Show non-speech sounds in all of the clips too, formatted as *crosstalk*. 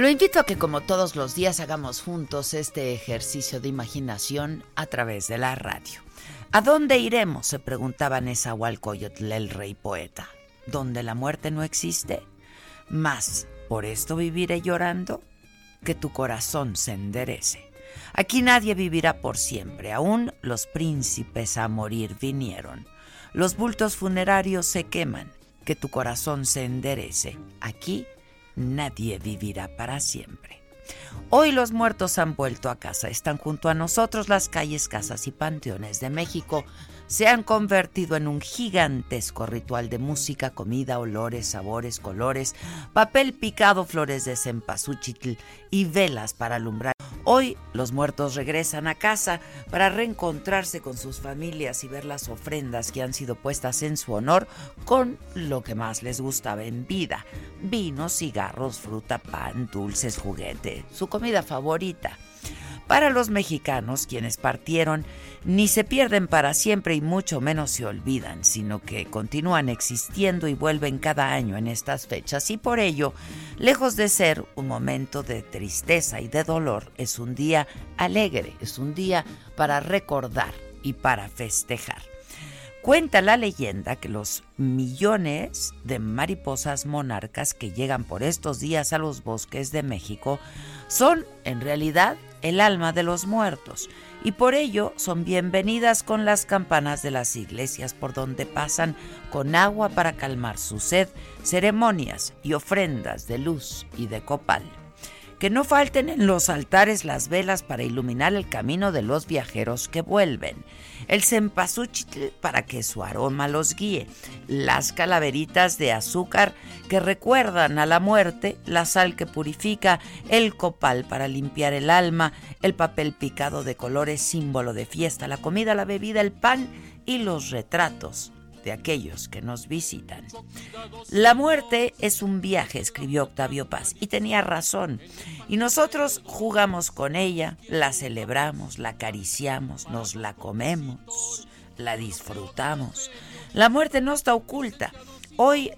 Lo invito a que como todos los días hagamos juntos este ejercicio de imaginación a través de la radio. ¿A dónde iremos? se preguntaba Nezahualcóyotl, el rey poeta. ¿Donde la muerte no existe? Más, por esto viviré llorando, que tu corazón se enderece. Aquí nadie vivirá por siempre, aún los príncipes a morir vinieron. Los bultos funerarios se queman, que tu corazón se enderece. Aquí nadie vivirá para siempre. Hoy los muertos han vuelto a casa, están junto a nosotros las calles, casas y panteones de México. Se han convertido en un gigantesco ritual de música, comida, olores, sabores, colores, papel picado, flores de cempasúchil y velas para alumbrar. Hoy los muertos regresan a casa para reencontrarse con sus familias y ver las ofrendas que han sido puestas en su honor con lo que más les gustaba en vida. Vino, cigarros, fruta, pan, dulces, juguete, su comida favorita. Para los mexicanos, quienes partieron, ni se pierden para siempre y mucho menos se olvidan, sino que continúan existiendo y vuelven cada año en estas fechas. Y por ello, lejos de ser un momento de tristeza y de dolor, es un día alegre, es un día para recordar y para festejar. Cuenta la leyenda que los millones de mariposas monarcas que llegan por estos días a los bosques de México son, en realidad, el alma de los muertos y por ello son bienvenidas con las campanas de las iglesias por donde pasan con agua para calmar su sed, ceremonias y ofrendas de luz y de copal. Que no falten en los altares las velas para iluminar el camino de los viajeros que vuelven, el cempasúchil para que su aroma los guíe, las calaveritas de azúcar que recuerdan a la muerte, la sal que purifica, el copal para limpiar el alma, el papel picado de colores símbolo de fiesta, la comida, la bebida, el pan y los retratos de aquellos que nos visitan. La muerte es un viaje, escribió Octavio Paz, y tenía razón. Y nosotros jugamos con ella, la celebramos, la acariciamos, nos la comemos, la disfrutamos. La muerte no está oculta. Hoy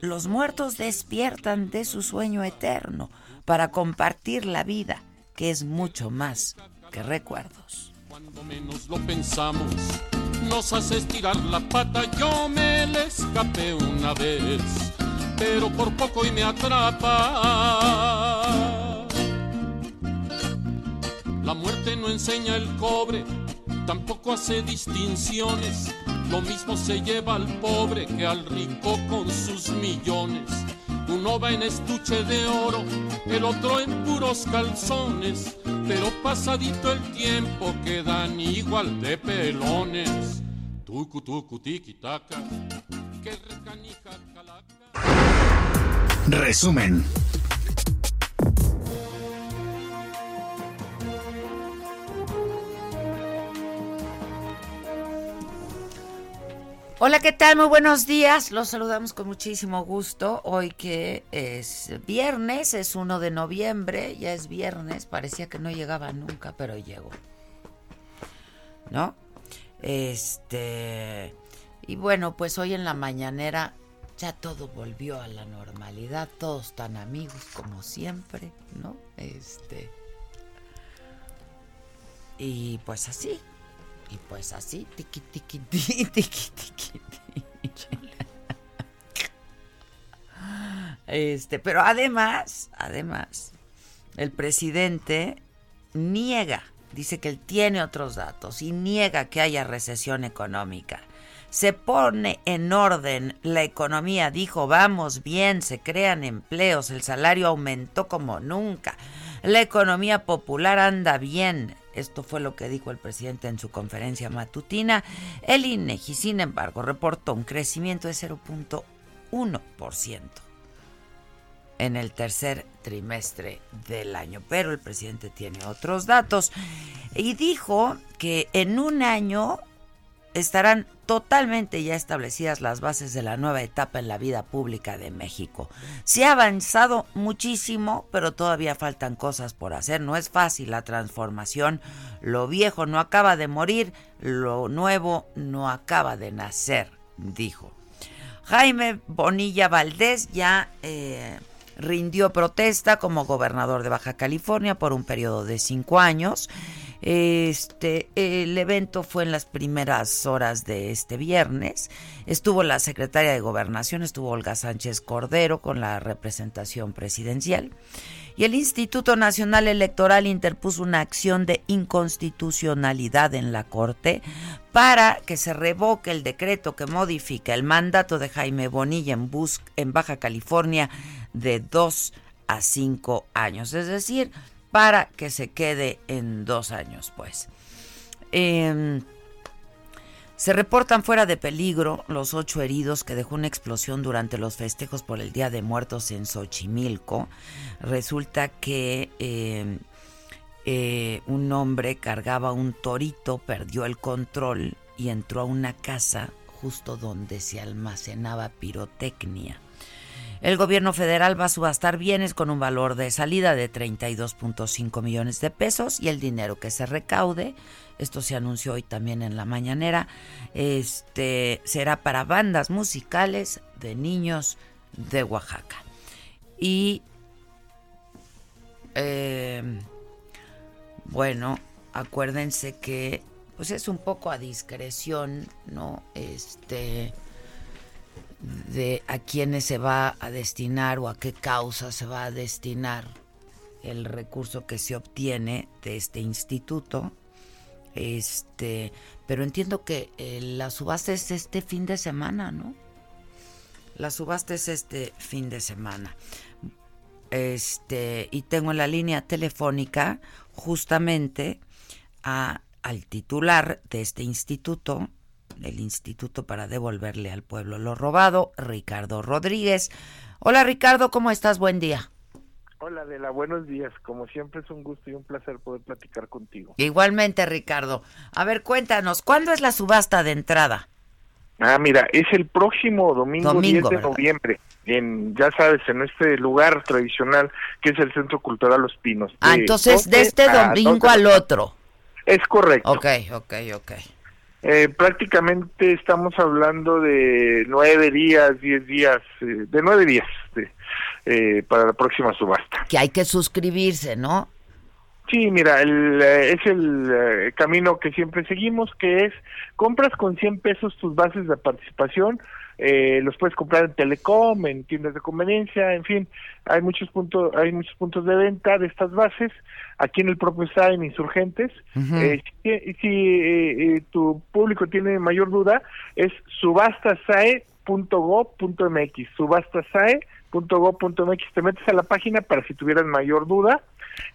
los muertos despiertan de su sueño eterno para compartir la vida, que es mucho más que recuerdos. Cuando menos lo pensamos, nos hace estirar la pata. Yo me le escapé una vez, pero por poco y me atrapa. La muerte no enseña el cobre, tampoco hace distinciones. Lo mismo se lleva al pobre que al rico con sus millones. Uno va en estuche de oro, el otro en puros calzones, pero pasadito el tiempo quedan igual de pelones. Tucu tucu taka, que recanija calaca. Resumen. Hola, ¿qué tal? Muy buenos días. Los saludamos con muchísimo gusto. Hoy que es viernes, es 1 de noviembre, ya es viernes. Parecía que no llegaba nunca, pero llegó. ¿No? Este. Y bueno, pues hoy en la mañanera ya todo volvió a la normalidad. Todos tan amigos como siempre, ¿no? Este. y pues así, y pues así, tiqui, *laughs* tiqui, tiqui, tiqui, tiqui. Este, pero además, además, el presidente niega, dice que él tiene otros datos y niega que haya recesión económica. Se pone en orden la economía, dijo, vamos bien, se crean empleos, el salario aumentó como nunca, la economía popular anda bien. Esto fue lo que dijo el presidente en su conferencia matutina. El INEGI, sin embargo, reportó un crecimiento de 0.1% en el tercer trimestre del año. Pero el presidente tiene otros datos y dijo que en un año estarán totalmente ya establecidas las bases de la nueva etapa en la vida pública de México. Se ha avanzado muchísimo, pero todavía faltan cosas por hacer. No es fácil la transformación. Lo viejo no acaba de morir, lo nuevo no acaba de nacer, dijo. Jaime Bonilla Valdés ya eh, rindió protesta como gobernador de Baja California por un periodo de cinco años. Este, el evento fue en las primeras horas de este viernes. Estuvo la secretaria de Gobernación, estuvo Olga Sánchez Cordero con la representación presidencial. Y el Instituto Nacional Electoral interpuso una acción de inconstitucionalidad en la Corte para que se revoque el decreto que modifica el mandato de Jaime Bonilla en, en Baja California de dos a cinco años. Es decir, para que se quede en dos años, pues. Em, se reportan fuera de peligro los ocho heridos que dejó una explosión durante los festejos por el Día de Muertos en Xochimilco. Resulta que em, eh, un hombre cargaba un torito, perdió el control y entró a una casa justo donde se almacenaba pirotecnia. El gobierno federal va a subastar bienes con un valor de salida de 32.5 millones de pesos y el dinero que se recaude, esto se anunció hoy también en la mañanera, este será para bandas musicales de niños de Oaxaca. Y em, bueno, acuérdense que pues es un poco a discreción, ¿no? Este de a quiénes se va a destinar o a qué causa se va a destinar el recurso que se obtiene de este instituto. Este, pero entiendo que eh, la subasta es este fin de semana, ¿no? La subasta es este fin de semana. Este, y tengo en la línea telefónica justamente a, al titular de este instituto, el Instituto para devolverle al pueblo lo robado, Ricardo Rodríguez. Hola Ricardo, ¿cómo estás? Buen día. Hola Adela, buenos días. Como siempre es un gusto y un placer poder platicar contigo. Igualmente Ricardo. A ver, cuéntanos, ¿cuándo es la subasta de entrada? Ah, mira, es el próximo domingo, 10 de noviembre, en, ya sabes, en este lugar tradicional que es el Centro Cultural Los Pinos. Ah, entonces de este domingo al otro. Es correcto. Ok, ok, ok. Eh, prácticamente estamos hablando de nueve días, diez días, eh, de nueve días eh, para la próxima subasta. Que hay que suscribirse, ¿no? Sí, mira, el, es el camino que siempre seguimos, que es compras con 100 pesos tus bases de participación, eh, los puedes comprar en Telecom, en tiendas de conveniencia, en fin, hay muchos puntos, hay muchos puntos de venta de estas bases, aquí en el propio SAE en Insurgentes. eh, si, si eh, tu público tiene mayor duda, es subastasae.go.mx, subastasae.go.mx, te metes a la página para si tuvieras mayor duda.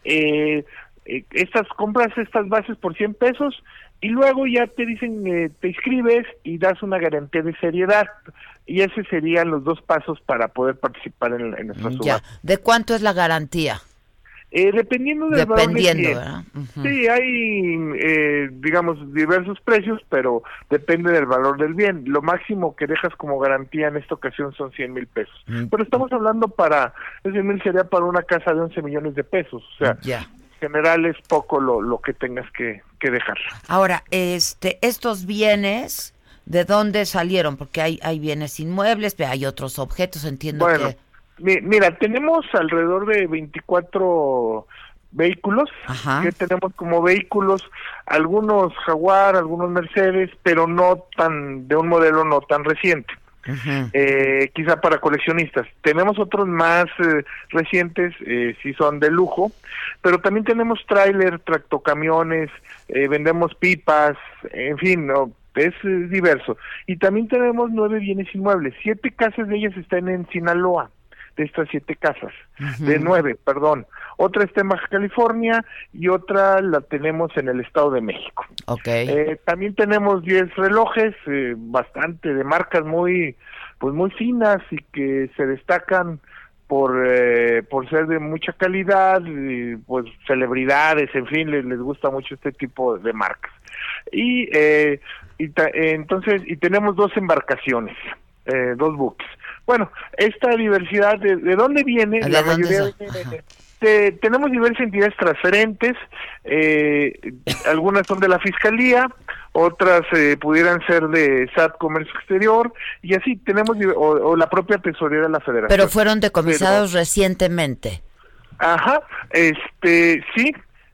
Eh, eh, estas compras estas bases por 100 pesos y luego ya te dicen, eh, te inscribes y das una garantía de seriedad. Y esos serían los dos pasos para poder participar en, en nuestra subasta. ¿De cuánto es la garantía? Eh, dependiendo del Dependiendo, ¿verdad? Sí, hay, eh, digamos, diversos precios, pero depende del valor del bien. Lo máximo que dejas como garantía en esta ocasión son 100 mil pesos. Pero estamos hablando para, 100 mil sería para una casa de 11 millones de pesos. O sea, Ya. En general es poco lo, lo que tengas que, que dejar. Ahora, este, estos bienes, ¿de dónde salieron? Porque hay, hay bienes inmuebles, hay otros objetos, entiendo Bueno, que... mi- mira, tenemos alrededor de 24 vehículos, que tenemos como vehículos algunos Jaguar, algunos Mercedes, pero no tan de un modelo no tan reciente. Eh, quizá para coleccionistas. Tenemos otros más eh, recientes, eh, si son de lujo, pero también tenemos tráiler, tractocamiones, eh, vendemos pipas, en fin, es eh, diverso. Y también tenemos nueve bienes inmuebles, siete casas de ellas están en Sinaloa, de estas siete casas, de nueve, perdón. Otra está en Baja California y otra la tenemos en el Estado de México. Eh, también tenemos 10 relojes, eh, bastante de marcas muy, pues muy finas y que se destacan por, eh, por ser de mucha calidad, y, pues celebridades, en fin, les, les gusta mucho este tipo de marcas. Y, eh, y ta- eh, entonces, y tenemos dos embarcaciones, eh, dos buques. Bueno, esta diversidad, ¿de, de dónde viene? ¿De La dónde mayoría viene de- te- tenemos diversas entidades transferentes, eh, algunas son de la Fiscalía, otras eh, pudieran ser de SAT Comercio Exterior, y así tenemos, o, o la propia Tesorería de la Federación. Pero fueron decomisados recientemente. Ajá, este, sí,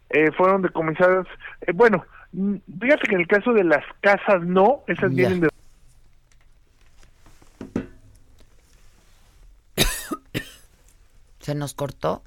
eh, fueron decomisadas, eh, bueno, mm, fíjate que en el caso de las casas no, esas Ya. vienen de... ¿Se nos cortó?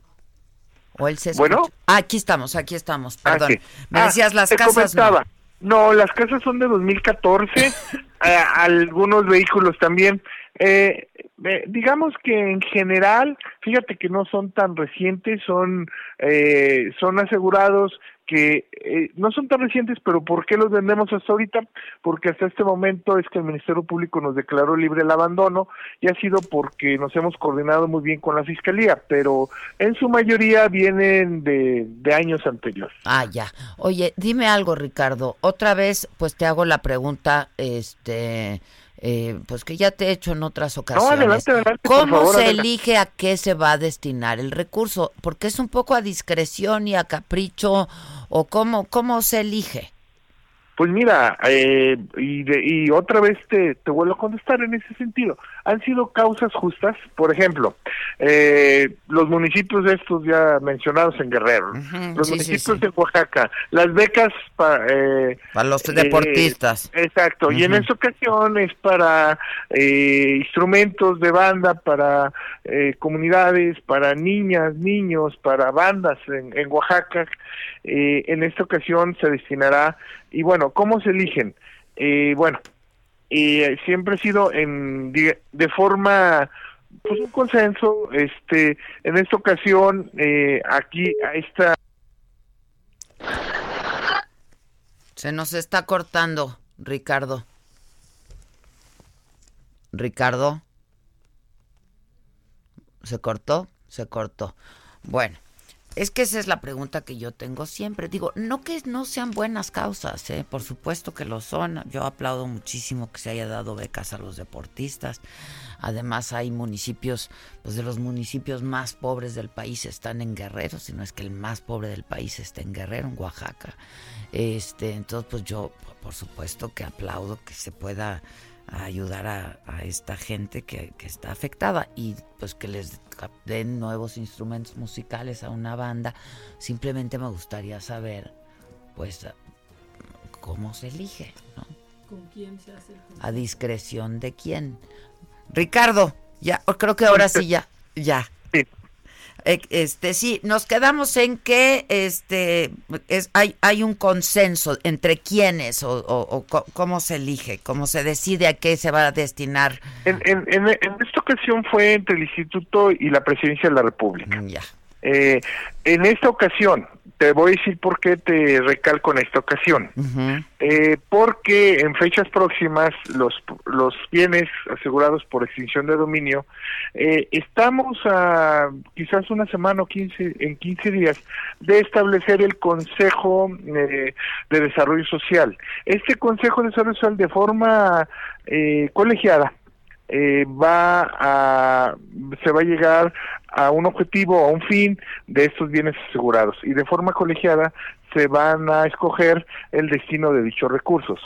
¿O él se Bueno. Ah, aquí estamos, aquí estamos, Ah, perdón. sí. Me Ah, decías las te casas. comentaba. No, las casas son de 2014, *laughs* eh, algunos vehículos también. Eh, eh, digamos que en general, fíjate que no son tan recientes, son eh, son asegurados que eh, no son tan recientes, pero ¿por qué los vendemos hasta ahorita? Porque hasta este momento es que el Ministerio Público nos declaró libre el abandono y ha sido porque nos hemos coordinado muy bien con la Fiscalía, pero en su mayoría vienen de, de años anteriores. Ah, ya. Oye, dime algo, Ricardo. Otra vez, pues te hago la pregunta, este, eh, pues que ya te he hecho en otras ocasiones. adelante, adelante, por ¿Cómo favor, se adelante. elige a qué se va a destinar el recurso? Porque es un poco a discreción y a capricho, o cómo, cómo se elige. Pues mira, eh, y, de- y otra vez te, te vuelvo a contestar en ese sentido. Han sido causas justas, por ejemplo, eh, los municipios estos ya mencionados en Guerrero, los sí, municipios sí. de Oaxaca, las becas para... Eh, Para los eh, deportistas. exacto, y en esta ocasión es para eh, instrumentos de banda, para eh, comunidades, para niñas, niños, para bandas en, en Oaxaca. Eh, en esta ocasión se destinará, y bueno, ¿cómo se eligen? Eh, bueno, eh, siempre ha sido en, de forma pues un consenso este en esta ocasión eh, aquí a esta Se nos está cortando, Ricardo. Ricardo. ¿Se cortó? Se cortó. Bueno, es que esa es la pregunta que yo tengo siempre. Digo, no que no sean buenas causas, ¿eh? por supuesto que lo son. Yo aplaudo muchísimo que se haya dado becas a los deportistas. Además hay municipios, pues de los municipios más pobres del país están en Guerrero, si no es que el más pobre del país está en Guerrero, en Oaxaca. Este, entonces pues yo por supuesto que aplaudo que se pueda ayudar a, a esta gente que, que está afectada y pues que les den nuevos instrumentos musicales a una banda. Simplemente me gustaría saber pues cómo se elige, ¿no? ¿Con quién se hace el A discreción de quién. Ricardo, ya, creo que ahora sí ya, ya. Eh, Este sí, nos quedamos en que este es hay hay un consenso entre quiénes o, o- o co- cómo se elige, cómo se decide a qué se va a destinar. en, en, en, en esta ocasión fue entre el instituto y la presidencia de la república Mm, Ya. Eh, en esta ocasión te voy a decir por qué te recalco en esta ocasión. Eh, porque en fechas próximas los, los bienes asegurados por extinción de dominio, eh, estamos a quizás una semana o 15, en 15 días de establecer el Consejo eh, de Desarrollo Social. Este Consejo de Desarrollo Social de forma eh, colegiada eh, va a se va a llegar a un objetivo a un fin de estos bienes asegurados. Y de forma colegiada se van a escoger el destino de dichos recursos.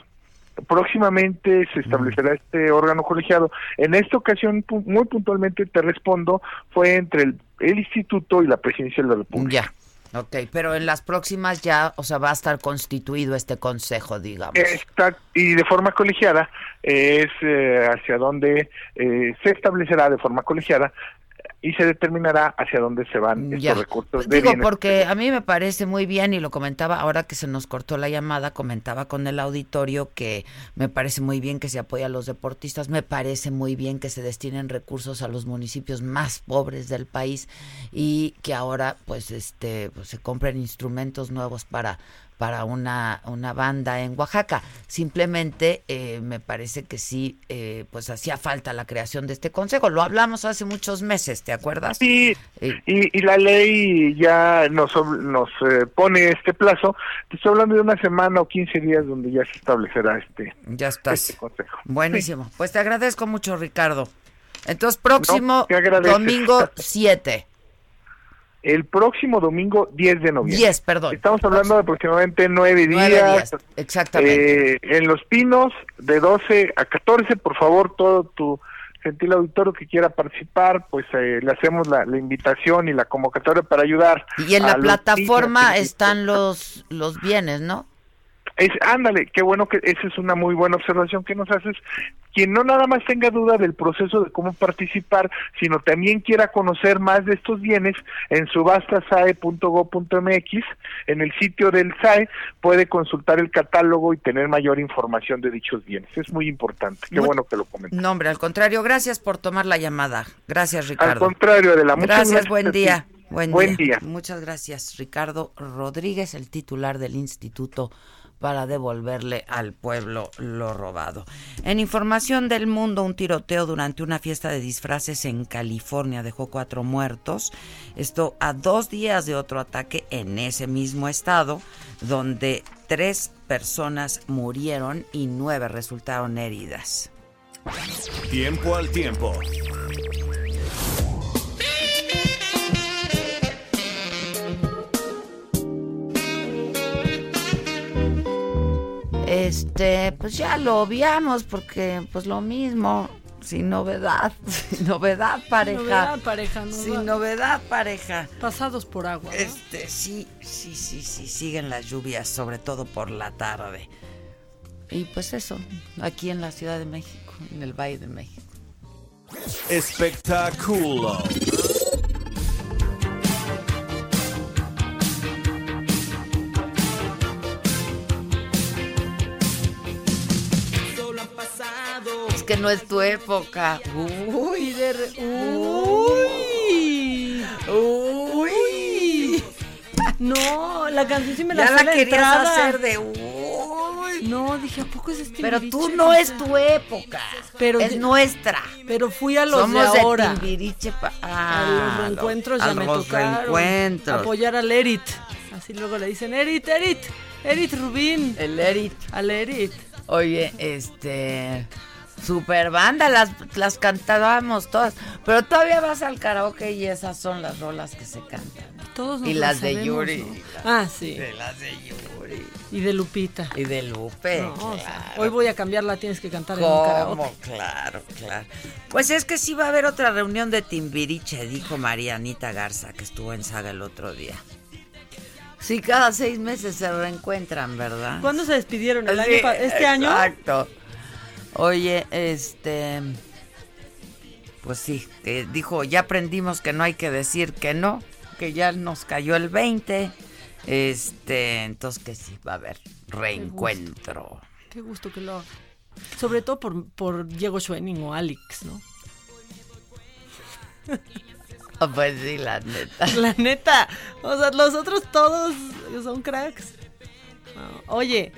Próximamente se establecerá este órgano colegiado. En esta ocasión muy puntualmente te respondo fue entre el, el instituto y la presidencia de la república. Ya. Ok, pero en las próximas ya, o sea, va a estar constituido este consejo, digamos. Está, y de forma colegiada es eh, hacia donde eh, se establecerá de forma colegiada y se determinará hacia dónde se van estos recursos. De Digo, porque a mí me parece muy bien y lo comentaba ahora que se nos cortó la llamada, comentaba con el auditorio que me parece muy bien que se apoye a los deportistas, me parece muy bien que se destinen recursos a los municipios más pobres del país y que ahora pues este pues, se compren instrumentos nuevos para para una, una banda en Oaxaca. Simplemente eh, me parece que sí, eh, pues hacía falta la creación de este consejo. Lo hablamos hace muchos meses, ¿te acuerdas? Sí, y, y la ley ya nos, nos eh, pone este plazo. Te estoy hablando de una semana o 15 días donde ya se establecerá este, ya estás. este consejo. Buenísimo. Pues te agradezco mucho, Ricardo. Entonces, próximo No, domingo 7. El próximo domingo 10 de noviembre. 10, perdón. Estamos hablando de aproximadamente nueve Nueve días. días, exactamente. Eh, en Los Pinos, de 12 a 14, por favor, todo tu gentil auditorio que quiera participar, pues eh, le hacemos la, la invitación y la convocatoria para ayudar. y en la plataforma están los, los bienes, ¿no? Es, ándale, qué bueno que esa es una muy buena observación que nos haces. Quien no nada más tenga duda del proceso de cómo participar, sino también quiera conocer más de estos bienes, en subastasae.go.mx, en el sitio del SAE, puede consultar el catálogo y tener mayor información de dichos bienes. Es muy importante. Qué Muy- bueno que lo comentas. No, hombre, al contrario, gracias por tomar la llamada. Gracias, Al Ricardo. contrario, de la muchas Gracias, gracias buen día. Buen, Buen día. día. Muchas gracias, Ricardo Rodríguez, el titular del Instituto para devolverle al pueblo lo robado. En información del mundo, un tiroteo durante una fiesta de disfraces en California dejó cuatro muertos. Esto a dos días de otro ataque en ese mismo estado, donde tres personas murieron y nueve resultaron heridas. Tiempo al tiempo. Este, pues ya lo obviamos porque pues lo mismo, sin novedad, *laughs* sin novedad pareja. Novedad, pareja, no sin va- novedad pareja. Pasados por agua. ¿no? Este, sí, sí, sí, sí, siguen las lluvias, sobre todo por la tarde. Y pues eso, aquí en la Ciudad de México, en el Valle de México. Espectáculo. Que no es tu época. Uy, de re- Uy. uy. No, la canción sí me la Ya la la querías entrada. hacer de uy. No, dije, ¿a poco es este Pero tú no es tu época. Pero es de- nuestra. Pero fui a los Somos de de ahora. Pa- a ah, los reencuentros a ya me los tocaron. reencuentros. Apoyar al Erit. Así luego le dicen, Erit, Erit, Erit Rubín. El Eric. Al Erit. Oye, este. Super banda, las, las cantábamos todas. Pero todavía vas al karaoke y esas son las rolas que se cantan. Todos Y las de Yuri. ¿no? Ah, sí. De las de Yuri. Y de Lupita. Y de Lupe. No, o sea, claro. hoy voy a cambiarla, tienes que cantar en un ¿Cómo? karaoke. Claro, claro. Pues es que sí va a haber otra reunión de Timbiriche, dijo Marianita Garza, que estuvo en Saga el otro día. Sí, cada seis meses se reencuentran, ¿verdad? ¿Cuándo se despidieron? ¿El Sí, año ¿Este año? Exacto. Oye, este. Pues sí, dijo, ya aprendimos que no hay que decir que no, que ya nos cayó el 20. Este, entonces que sí, va a haber reencuentro. Qué gusto que lo haga. Sobre todo por, por Diego Schwenning o Alex, ¿no? Pues sí, la neta. *laughs* La neta. O sea, los otros todos son cracks. Oye,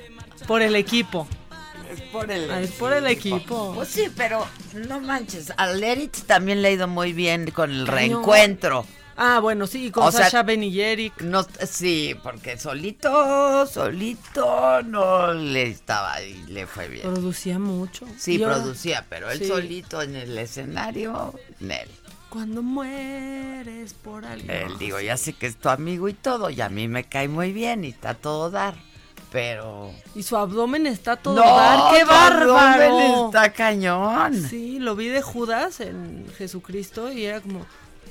por el equipo. Es por el, Ah, es por el equipo. Pues sí, pero no manches. Al Leritz también le ha ido muy bien con el reencuentro. Ah, bueno, sí, con O sea, Sasha Eric. No, sí, porque solito, solito no le estaba y le fue bien. Producía mucho. Sí, ahora, producía, pero él Sí. solito en el escenario, Nel. Cuando mueres por alguien. Él digo, ya sé que es tu amigo y todo, y a mí me cae muy bien y está a todo dar, pero... Y su abdomen está todo ¡No! dar. ¡Qué abdomen bárbaro! Está cañón. Sí, lo vi de Judas en Jesucristo y era como,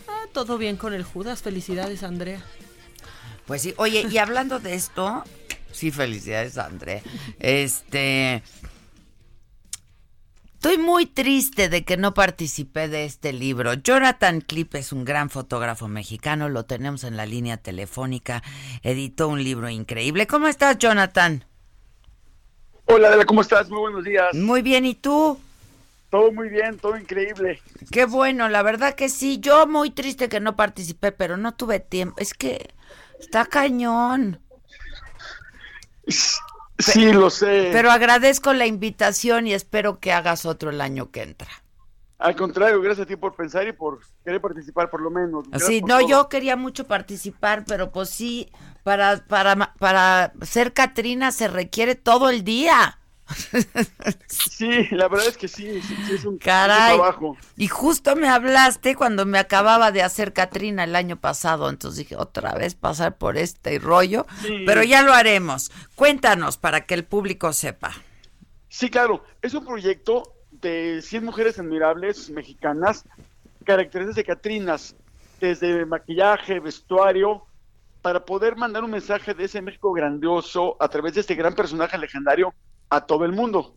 ah, todo bien con el Judas. Felicidades, Andrea. Pues sí, oye, y hablando de esto, sí, felicidades, André. Este. Estoy muy triste de que no participé de este libro. Jonathan Clip es un gran fotógrafo mexicano, lo tenemos en la línea telefónica, editó un libro increíble. ¿Cómo estás, Jonathan? Hola, Adela, ¿cómo estás? Muy buenos días. Muy bien, ¿y tú? Todo muy bien, todo increíble. Qué bueno, la verdad que sí. Yo muy triste que no participé, pero no tuve tiempo. Es que está cañón. Sí, lo sé. Pero agradezco la invitación y espero que hagas otro el año que entra. Al contrario, gracias a ti por pensar y por querer participar por lo menos. Gracias Sí, no, todo. yo quería mucho participar, pero pues sí, para, para, para ser Catrina se requiere todo el día. Sí, la verdad es que sí, sí, sí, es un, Caray. trabajo. Y justo me hablaste cuando me acababa de hacer Catrina el año pasado, entonces dije, otra vez pasar por este rollo, Sí. pero ya lo haremos. Cuéntanos para que el público sepa. Sí, claro, es un proyecto de 100 mujeres admirables mexicanas, características de Catrinas, desde maquillaje, vestuario, para poder mandar un mensaje de ese México grandioso a través de este gran personaje legendario a todo el mundo.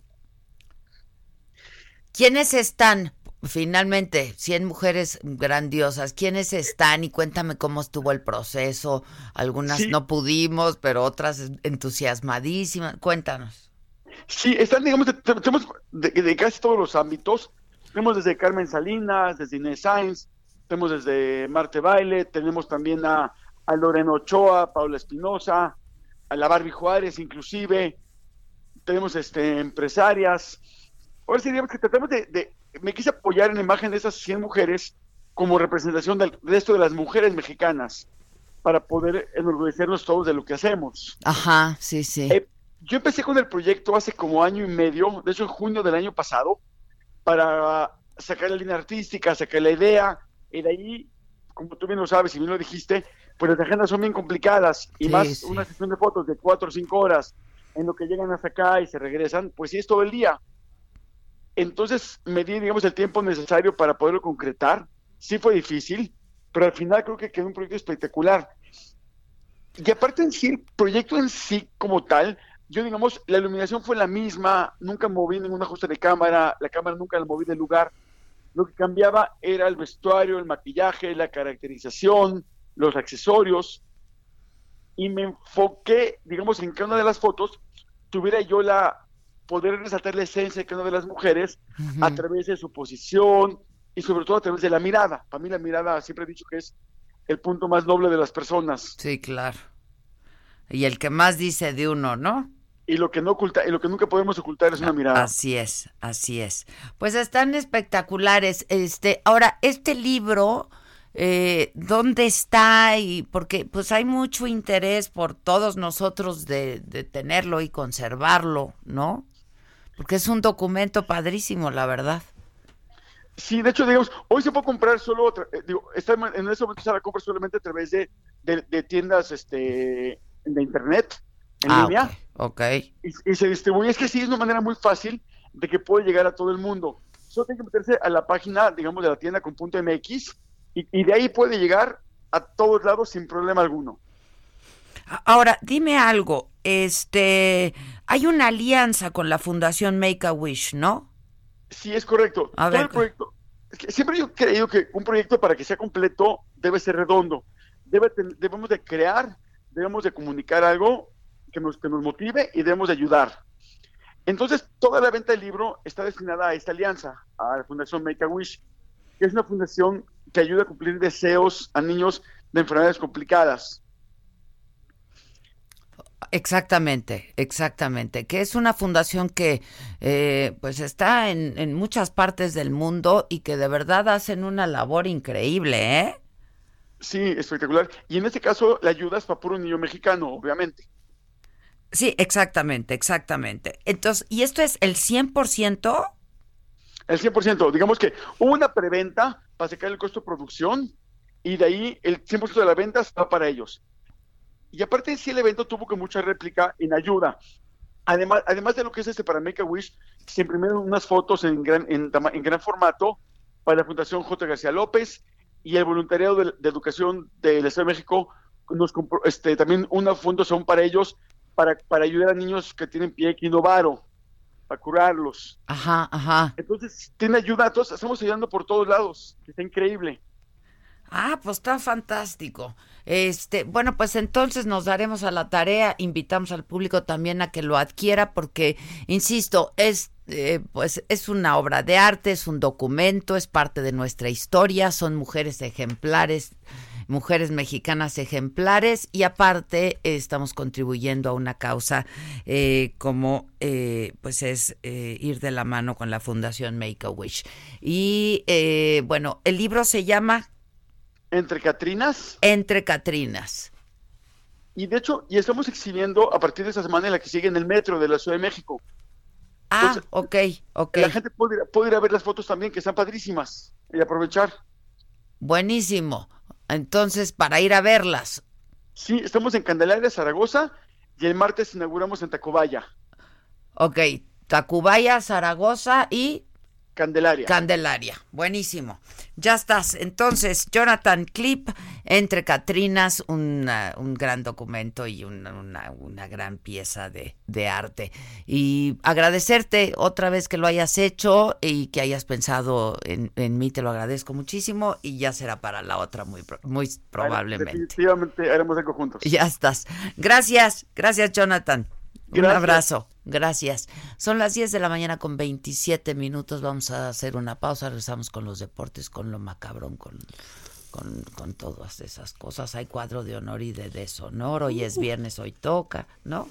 ¿Quiénes están? Finalmente, 100 mujeres grandiosas. ¿Quiénes están? Y cuéntame cómo estuvo el proceso. Algunas Sí. no pudimos, pero otras entusiasmadísimas. Cuéntanos. Sí, están, digamos, de- tenemos de, de casi todos los ámbitos. Tenemos desde Carmen Salinas, desde Inés Sainz, tenemos desde Marte Baile, tenemos también a, a Lorena Ochoa, Paula Espinosa, a la Barbie Juárez inclusive, tenemos este empresarias. Ahora sí, digamos que tratamos de, de- me quise apoyar en la imagen de esas 100 mujeres como representación del resto de las mujeres mexicanas para poder enorgullecernos todos de lo que hacemos. Ajá, sí, sí. Eh, yo empecé con el proyecto hace como año y medio, de hecho en junio del año pasado, para sacar la línea artística, sacar la idea, y de ahí, como tú bien lo sabes y bien lo dijiste, pues las agendas son bien complicadas, y Sí, más sí. una sesión de fotos de cuatro o cinco horas, en lo que llegan hasta acá y se regresan, pues sí es todo el día. Entonces me di, digamos, el tiempo necesario para poderlo concretar. Sí fue difícil, pero al final creo que quedó un proyecto espectacular. Y aparte en sí, el proyecto en sí como tal, yo digamos, la iluminación fue la misma, nunca moví ningún ajuste de cámara, la cámara nunca la moví del lugar. Lo que cambiaba era el vestuario, el maquillaje, la caracterización, los accesorios. Y me enfoqué, digamos, en que una de las fotos tuviera yo la poder resaltar la esencia de cada una de las mujeres a través de su posición y sobre todo a través de la mirada. Para mí la mirada siempre he dicho que es el punto más noble de las personas Sí, claro. Y el que más dice de uno, ¿no? y lo que no oculta y lo que nunca podemos ocultar es una mirada. Así es, así es. Pues están espectaculares. Este, ahora, este libro, eh, ¿dónde está? Y porque pues hay mucho interés por todos nosotros de, de tenerlo y conservarlo, ¿no? Porque es un documento padrísimo, la verdad. Sí, de hecho, digamos, hoy se puede comprar solo, otra- eh, digo, está en ese momento se la compra solamente a través de, de, de tiendas este, de internet, en ah, línea, ok. ok. y, y se distribuye. Es que sí, es una manera muy fácil de que puede llegar a todo el mundo. Solo tiene que meterse a la página, digamos, de la tienda con punto MX, y, y de ahí puede llegar a todos lados sin problema alguno. Ahora, dime algo. Este, hay una alianza con la Fundación Make a Wish, ¿no? Sí, es correcto. A Todo ver, el proyecto, siempre yo he creído que un proyecto para que sea completo debe ser redondo. Debe debemos de crear, debemos de comunicar algo que nos, que nos motive y debemos de ayudar. Entonces, toda la venta del libro está destinada a esta alianza, a la Fundación Make a Wish, que es una fundación que ayuda a cumplir deseos a niños de enfermedades complicadas. Exactamente, exactamente. Que es una fundación que eh, pues está en, en muchas partes del mundo y que de verdad hacen una labor increíble, ¿eh? Sí, espectacular. Y en este caso, la ayuda es para puro niño mexicano, obviamente. Sí, exactamente, exactamente. Entonces, ¿y esto es el 100%? El 100%. Digamos que hubo una preventa para sacar el costo de producción y de ahí el 100% de la venta está para ellos. Y aparte, sí, el evento tuvo que mucha réplica en ayuda. Además, además de lo que es este para Make a Wish, se imprimieron unas fotos en gran, en, gran formato para la Fundación J. García López y el voluntariado de, educación del Estado de México nos compró, este, también fondos son para ellos, para, para ayudar a niños que tienen pie equinovaro, para curarlos. Ajá, ajá. Entonces, tiene ayuda, todos estamos ayudando por todos lados, está increíble. Ah, pues está fantástico. Este, bueno, pues entonces nos daremos a la tarea, invitamos al público también a que lo adquiera porque, insisto, es eh, pues es una obra de arte, es un documento, es parte de nuestra historia, son mujeres ejemplares, mujeres mexicanas ejemplares y aparte estamos contribuyendo a una causa eh, como eh, pues es ir de la mano con la Fundación Make a Wish. Y bueno, el libro se llama entre Catrinas. Entre Catrinas. Y de hecho, y estamos exhibiendo a partir de esta semana en la que sigue en el metro de la Ciudad de México. Ah, ok, ok. La gente puede ir, a ver las fotos también, que están padrísimas, y aprovechar. Buenísimo. Entonces, para ir a verlas. Sí, estamos en Candelaria, Zaragoza, y el martes inauguramos en Tacubaya. Ok, Tacubaya, Zaragoza y Candelaria. Candelaria, buenísimo. Ya estás. Entonces, Jonathan Clip, Entre Catrinas, un gran documento y una, gran pieza de, arte. Y agradecerte otra vez que lo hayas hecho y que hayas pensado en, mí, te lo agradezco muchísimo y ya será para la otra muy, muy probablemente. Definitivamente haremos algo juntos. Ya estás. Gracias, gracias Jonathan. Un abrazo. Gracias. Son las 10 de la mañana con 27 minutos. Vamos a hacer una pausa. Regresamos con los deportes, con lo macabrón, con, con, todas esas cosas. Hay cuadro de honor y de deshonor. Hoy es viernes, hoy toca, ¿no?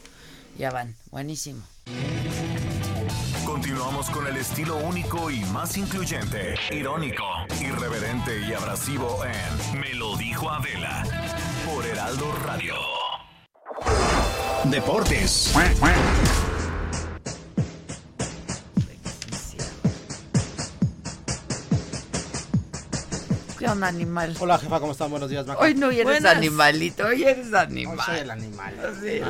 Ya van. Buenísimo. Continuamos con el estilo único y más incluyente, irónico, irreverente y abrasivo en Me lo dijo Adela por Heraldo Radio. Deportes. ¿Qué onda, animal? Hola, jefa, ¿cómo están? Buenos días, Hoy no eres animalito, hoy eres animal. Hoy soy el animal.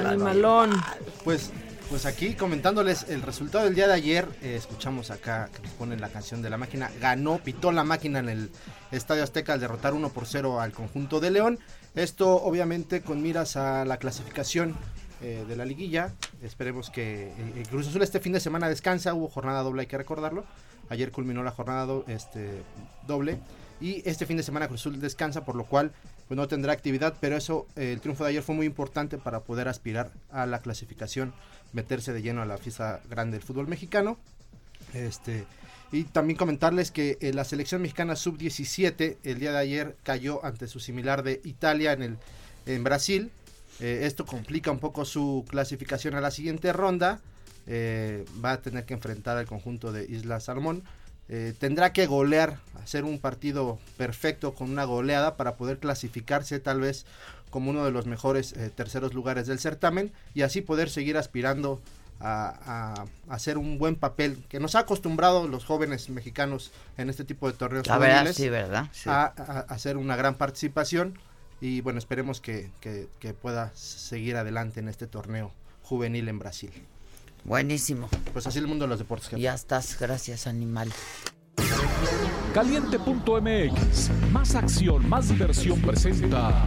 Animalón. Pues, pues aquí comentándoles el resultado del día de ayer, eh, escuchamos acá que nos ponen la canción de la máquina. Ganó, pitó la máquina en el Estadio Azteca al derrotar 1 por 0 al conjunto de León. Esto obviamente con miras a la clasificación eh, de la liguilla. Esperemos que eh, Cruz Azul este fin de semana descansa. Hubo jornada doble, hay que recordarlo. Ayer culminó la jornada este, doble. Y este fin de semana Cruz Azul descansa, por lo cual pues, no tendrá actividad. Pero eso, el triunfo de ayer fue muy importante para poder aspirar a la clasificación, meterse de lleno a la fiesta grande del fútbol mexicano. Este, y también comentarles que eh, la selección mexicana sub-17 el día de ayer cayó ante su similar de Italia en, el, en Brasil. Eh, esto complica un poco su clasificación a la siguiente ronda. Eh, va a tener que enfrentar al conjunto de Isla Salmón. Eh, tendrá que golear, hacer un partido perfecto con una goleada para poder clasificarse tal vez como uno de los mejores terceros lugares del certamen y así poder seguir aspirando a, hacer un buen papel que nos ha acostumbrado los jóvenes mexicanos en este tipo de torneos juveniles ¿verdad? A, hacer una gran participación y bueno, esperemos que, pueda seguir adelante en este torneo juvenil en Brasil. Buenísimo. Pues así el mundo de los deportes. Ya estás, gracias animal. Caliente.mx, más acción, más diversión presenta.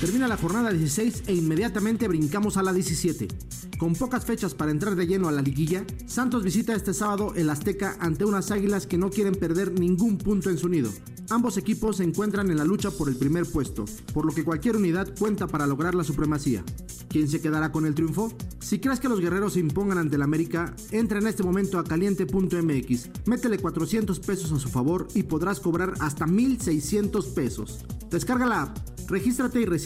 Termina la jornada 16 e inmediatamente brincamos a la 17. Con pocas fechas para entrar de lleno a la liguilla, Santos visita este sábado el Azteca ante unas águilas que no quieren perder ningún punto en su nido. Ambos equipos se encuentran en la lucha por el primer puesto, por lo que cualquier unidad cuenta para lograr la supremacía. ¿Quién se quedará con el triunfo? Si crees que los guerreros se impongan ante el América, entra en este momento a caliente.mx, métele 400 pesos a su favor y podrás cobrar hasta 1600 pesos. Descarga la app Regístrate y recibe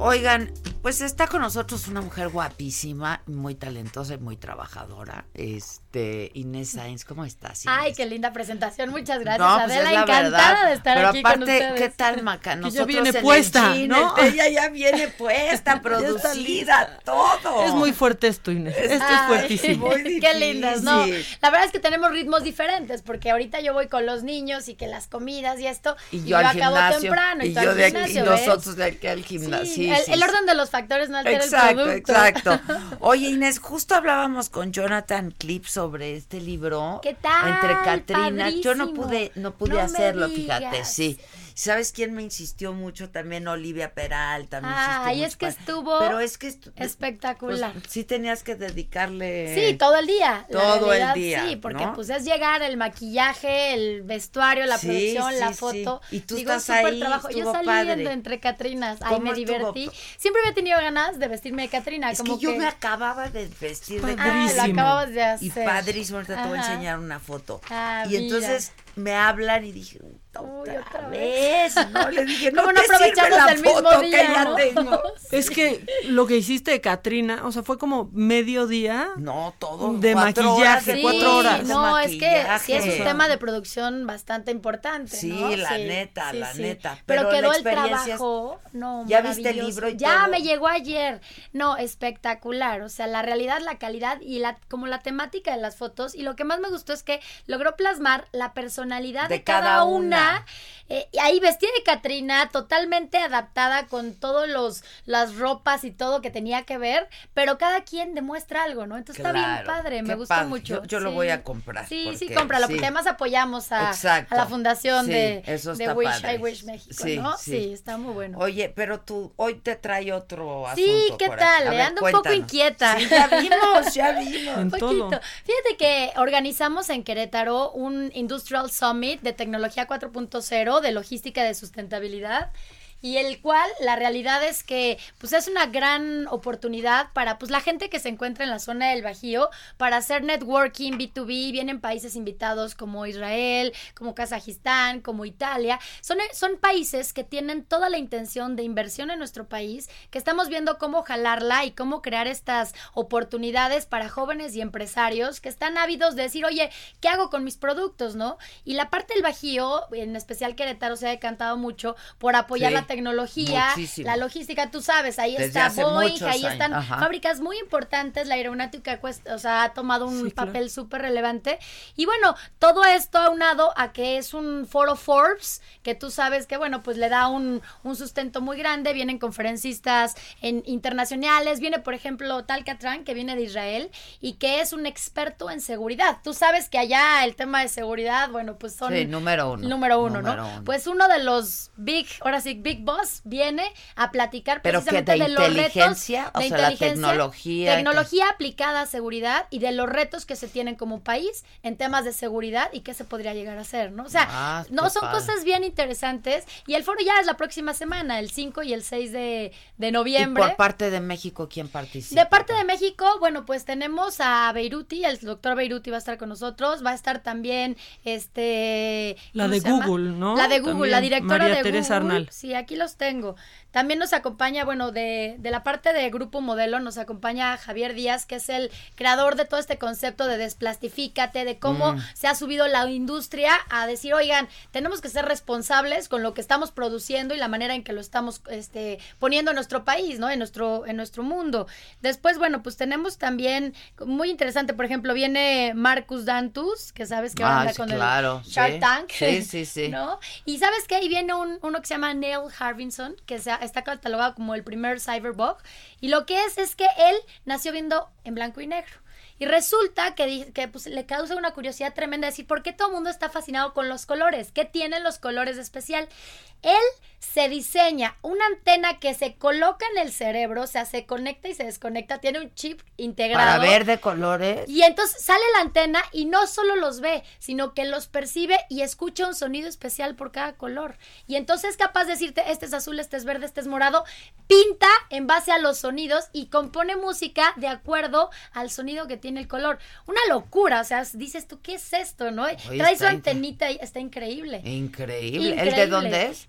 Oigan, pues está con nosotros una mujer guapísima, muy talentosa y muy trabajadora. Este, Inés Sainz, ¿cómo estás? Inés? Ay, qué linda presentación. Muchas gracias, No, pues Adela. es la encantada verdad. de estar Pero aquí aparte, con ustedes. ¿qué tal, Maca? *laughs* ya Nosotros viene en el puesta, cine, ¿no? Ella ya viene puesta, *laughs* producida, todo. Es muy fuerte esto, Inés. Esto es fuertísimo. *laughs* Qué lindas, ¿no? La verdad es que tenemos ritmos diferentes, porque ahorita yo voy con los niños y que las comidas y esto, Y yo, al acabo gimnasio. temprano. Y, y tú al yo de aquí, y gimnasio, ¿ves? nosotros de aquí al gimnasio. Sí, Sí, el, sí, el orden de los factores no el Exacto, producto. exacto. *laughs* Oye, Inés, justo hablábamos con Jonathan Clip sobre este libro. ¿Qué tal? Entre Catrina. Yo no pude, no pude No hacerlo, fíjate, sí. ¿Sabes quién me insistió mucho? También Olivia Peralta. me Ay, mucho es que estuvo Pero es que estu- espectacular. pues, sí tenías que dedicarle. Sí, todo el día. Todo el día, Sí, porque ¿no? pues es llegar el maquillaje, el vestuario, la Sí, producción, sí, la sí. foto. Y tú Digo, estás ahí, trabajo. Yo estuvo salí padre. entre Catrinas. ¿Cómo me estuvo? divertí. Siempre había tenido ganas de vestirme de Catrina. Es como que yo me acababa de vestir de Ah, lo acababas de hacer. Y padrísimo, ahorita te voy a enseñar una foto. Ah, y entonces me hablan y dije, otra, otra vez, *laughs* ¿no? Le dije, no, ¿Cómo no aprovechamos la el mismo que día, ya no? tengo. *laughs* Es que lo que hiciste de Katrina, o sea, fue como medio día. No, todo. De cuatro horas maquillaje, cuatro horas. No, es que sí es un tema de producción bastante importante. Sí, ¿no? la neta, la neta. Pero, quedó el trabajo. No, ¿Ya viste el libro y Ya todo? me llegó ayer. No, espectacular. O sea, la realidad, la calidad y la como la temática de las fotos. Y lo que más me gustó es que logró plasmar la personalidad de, De cada, cada una. Una. Eh, y ahí vestida de Catrina, totalmente adaptada con todos los las ropas y todo que tenía que ver, pero cada quien demuestra algo, ¿no? Entonces está bien padre, me gustó padre. mucho. Yo- yo lo voy a comprar, Sí, sí, cómpralo, sí. porque además apoyamos a, la fundación Sí, de, eso de Wish padre. I Wish México, Sí, ¿no? sí. Sí. está muy bueno. Oye, pero tú hoy te trae otro asunto. Sí, ¿qué por tal? ver, Ando un poco inquieta. Sí, ya vimos, ya *laughs* vimos. Un poquito. todo. Fíjate que organizamos en Querétaro un Industrial Summit de tecnología 4.0 de logística de sustentabilidad y el cual la realidad es que pues es una gran oportunidad para pues la gente que se encuentra en la zona del Bajío para hacer networking B2B, vienen países invitados como Israel, como Kazajistán, como Italia, son, son países que tienen toda la intención de inversión en nuestro país, que estamos viendo cómo jalarla y cómo crear estas oportunidades para jóvenes y empresarios que están ávidos de decir, oye, ¿qué hago con mis productos, no? Y la parte del Bajío, en especial Querétaro, se ha decantado mucho por apoyar Sí, la tecnología, muchísimo. la logística, tú sabes, ahí Desde está Boeing, ahí años, están ajá. fábricas muy importantes, la aeronáutica o sea, ha tomado un Sí, claro. papel súper relevante. Y bueno, todo esto aunado a que es un foro Forbes, que tú sabes que, bueno, pues le da un, un sustento muy grande, vienen conferencistas en, internacionales, viene, por ejemplo, Tal Catran, que viene de Israel y que es un experto en seguridad. Tú sabes que allá el tema de seguridad, bueno, pues son... Sí, número uno. Número uno, Número ¿no? uno. Pues uno de los big, ahora sí, big boss viene a platicar Pero precisamente de los retos inteligencia, o de sea, la inteligencia, tecnología, tecnología aplicada a seguridad y de los retos que se tienen como país en temas de seguridad y qué se podría llegar a hacer, ¿no? O sea, Ah, no son padre. cosas bien interesantes y el foro ya es la próxima semana, el 5 y el 6 de, de Y noviembre. por parte de México, ¿quién participa? De parte de México, bueno, pues tenemos a Beiruti, el doctor Beiruti va a estar con nosotros, va a estar también este La ¿cómo de? Google, ¿no? La de Google, También, la directora María de Teresa Google. Arnal. Sí, aquí los tengo. También nos acompaña, bueno, de, de la parte de Grupo Modelo, nos acompaña Javier Díaz, que es el creador de todo este concepto de desplastifícate, de cómo Mm. se ha subido la industria a decir, oigan, tenemos que ser responsables con lo que estamos produciendo y la manera en que lo estamos este, poniendo en nuestro país, ¿no? En nuestro, en nuestro mundo. Después, bueno, pues tenemos también, muy interesante, por ejemplo, viene Marcus Dantus, que sabes que Ah, anda sí, con claro, el Shark sí. Tank. Sí, sí, sí. *laughs* ¿no? Y sabes qué, ahí viene un, uno que se llama Neil Harvinson, que se- está catalogado como el primer cyberbug. Y lo que es es que él nació viendo en blanco y negro. Y resulta que, que pues, le causa una curiosidad tremenda decir, ¿por qué todo el mundo está fascinado con los colores? ¿Qué tienen los colores de especial? Él se diseña una antena que se coloca en el cerebro, o sea, se conecta y se desconecta, tiene un chip integrado. Para ver de colores. Y entonces sale la antena y no solo los ve, sino que los percibe y escucha un sonido especial por cada color. Y entonces es capaz de decirte, este es azul, este es verde, este es morado. Pinta en base a los sonidos y compone música de acuerdo al sonido que tiene el color. Una locura, o sea, dices tú, ¿qué es esto, no? Trae su antenita y está increíble. Increíble. ¿El de dónde es?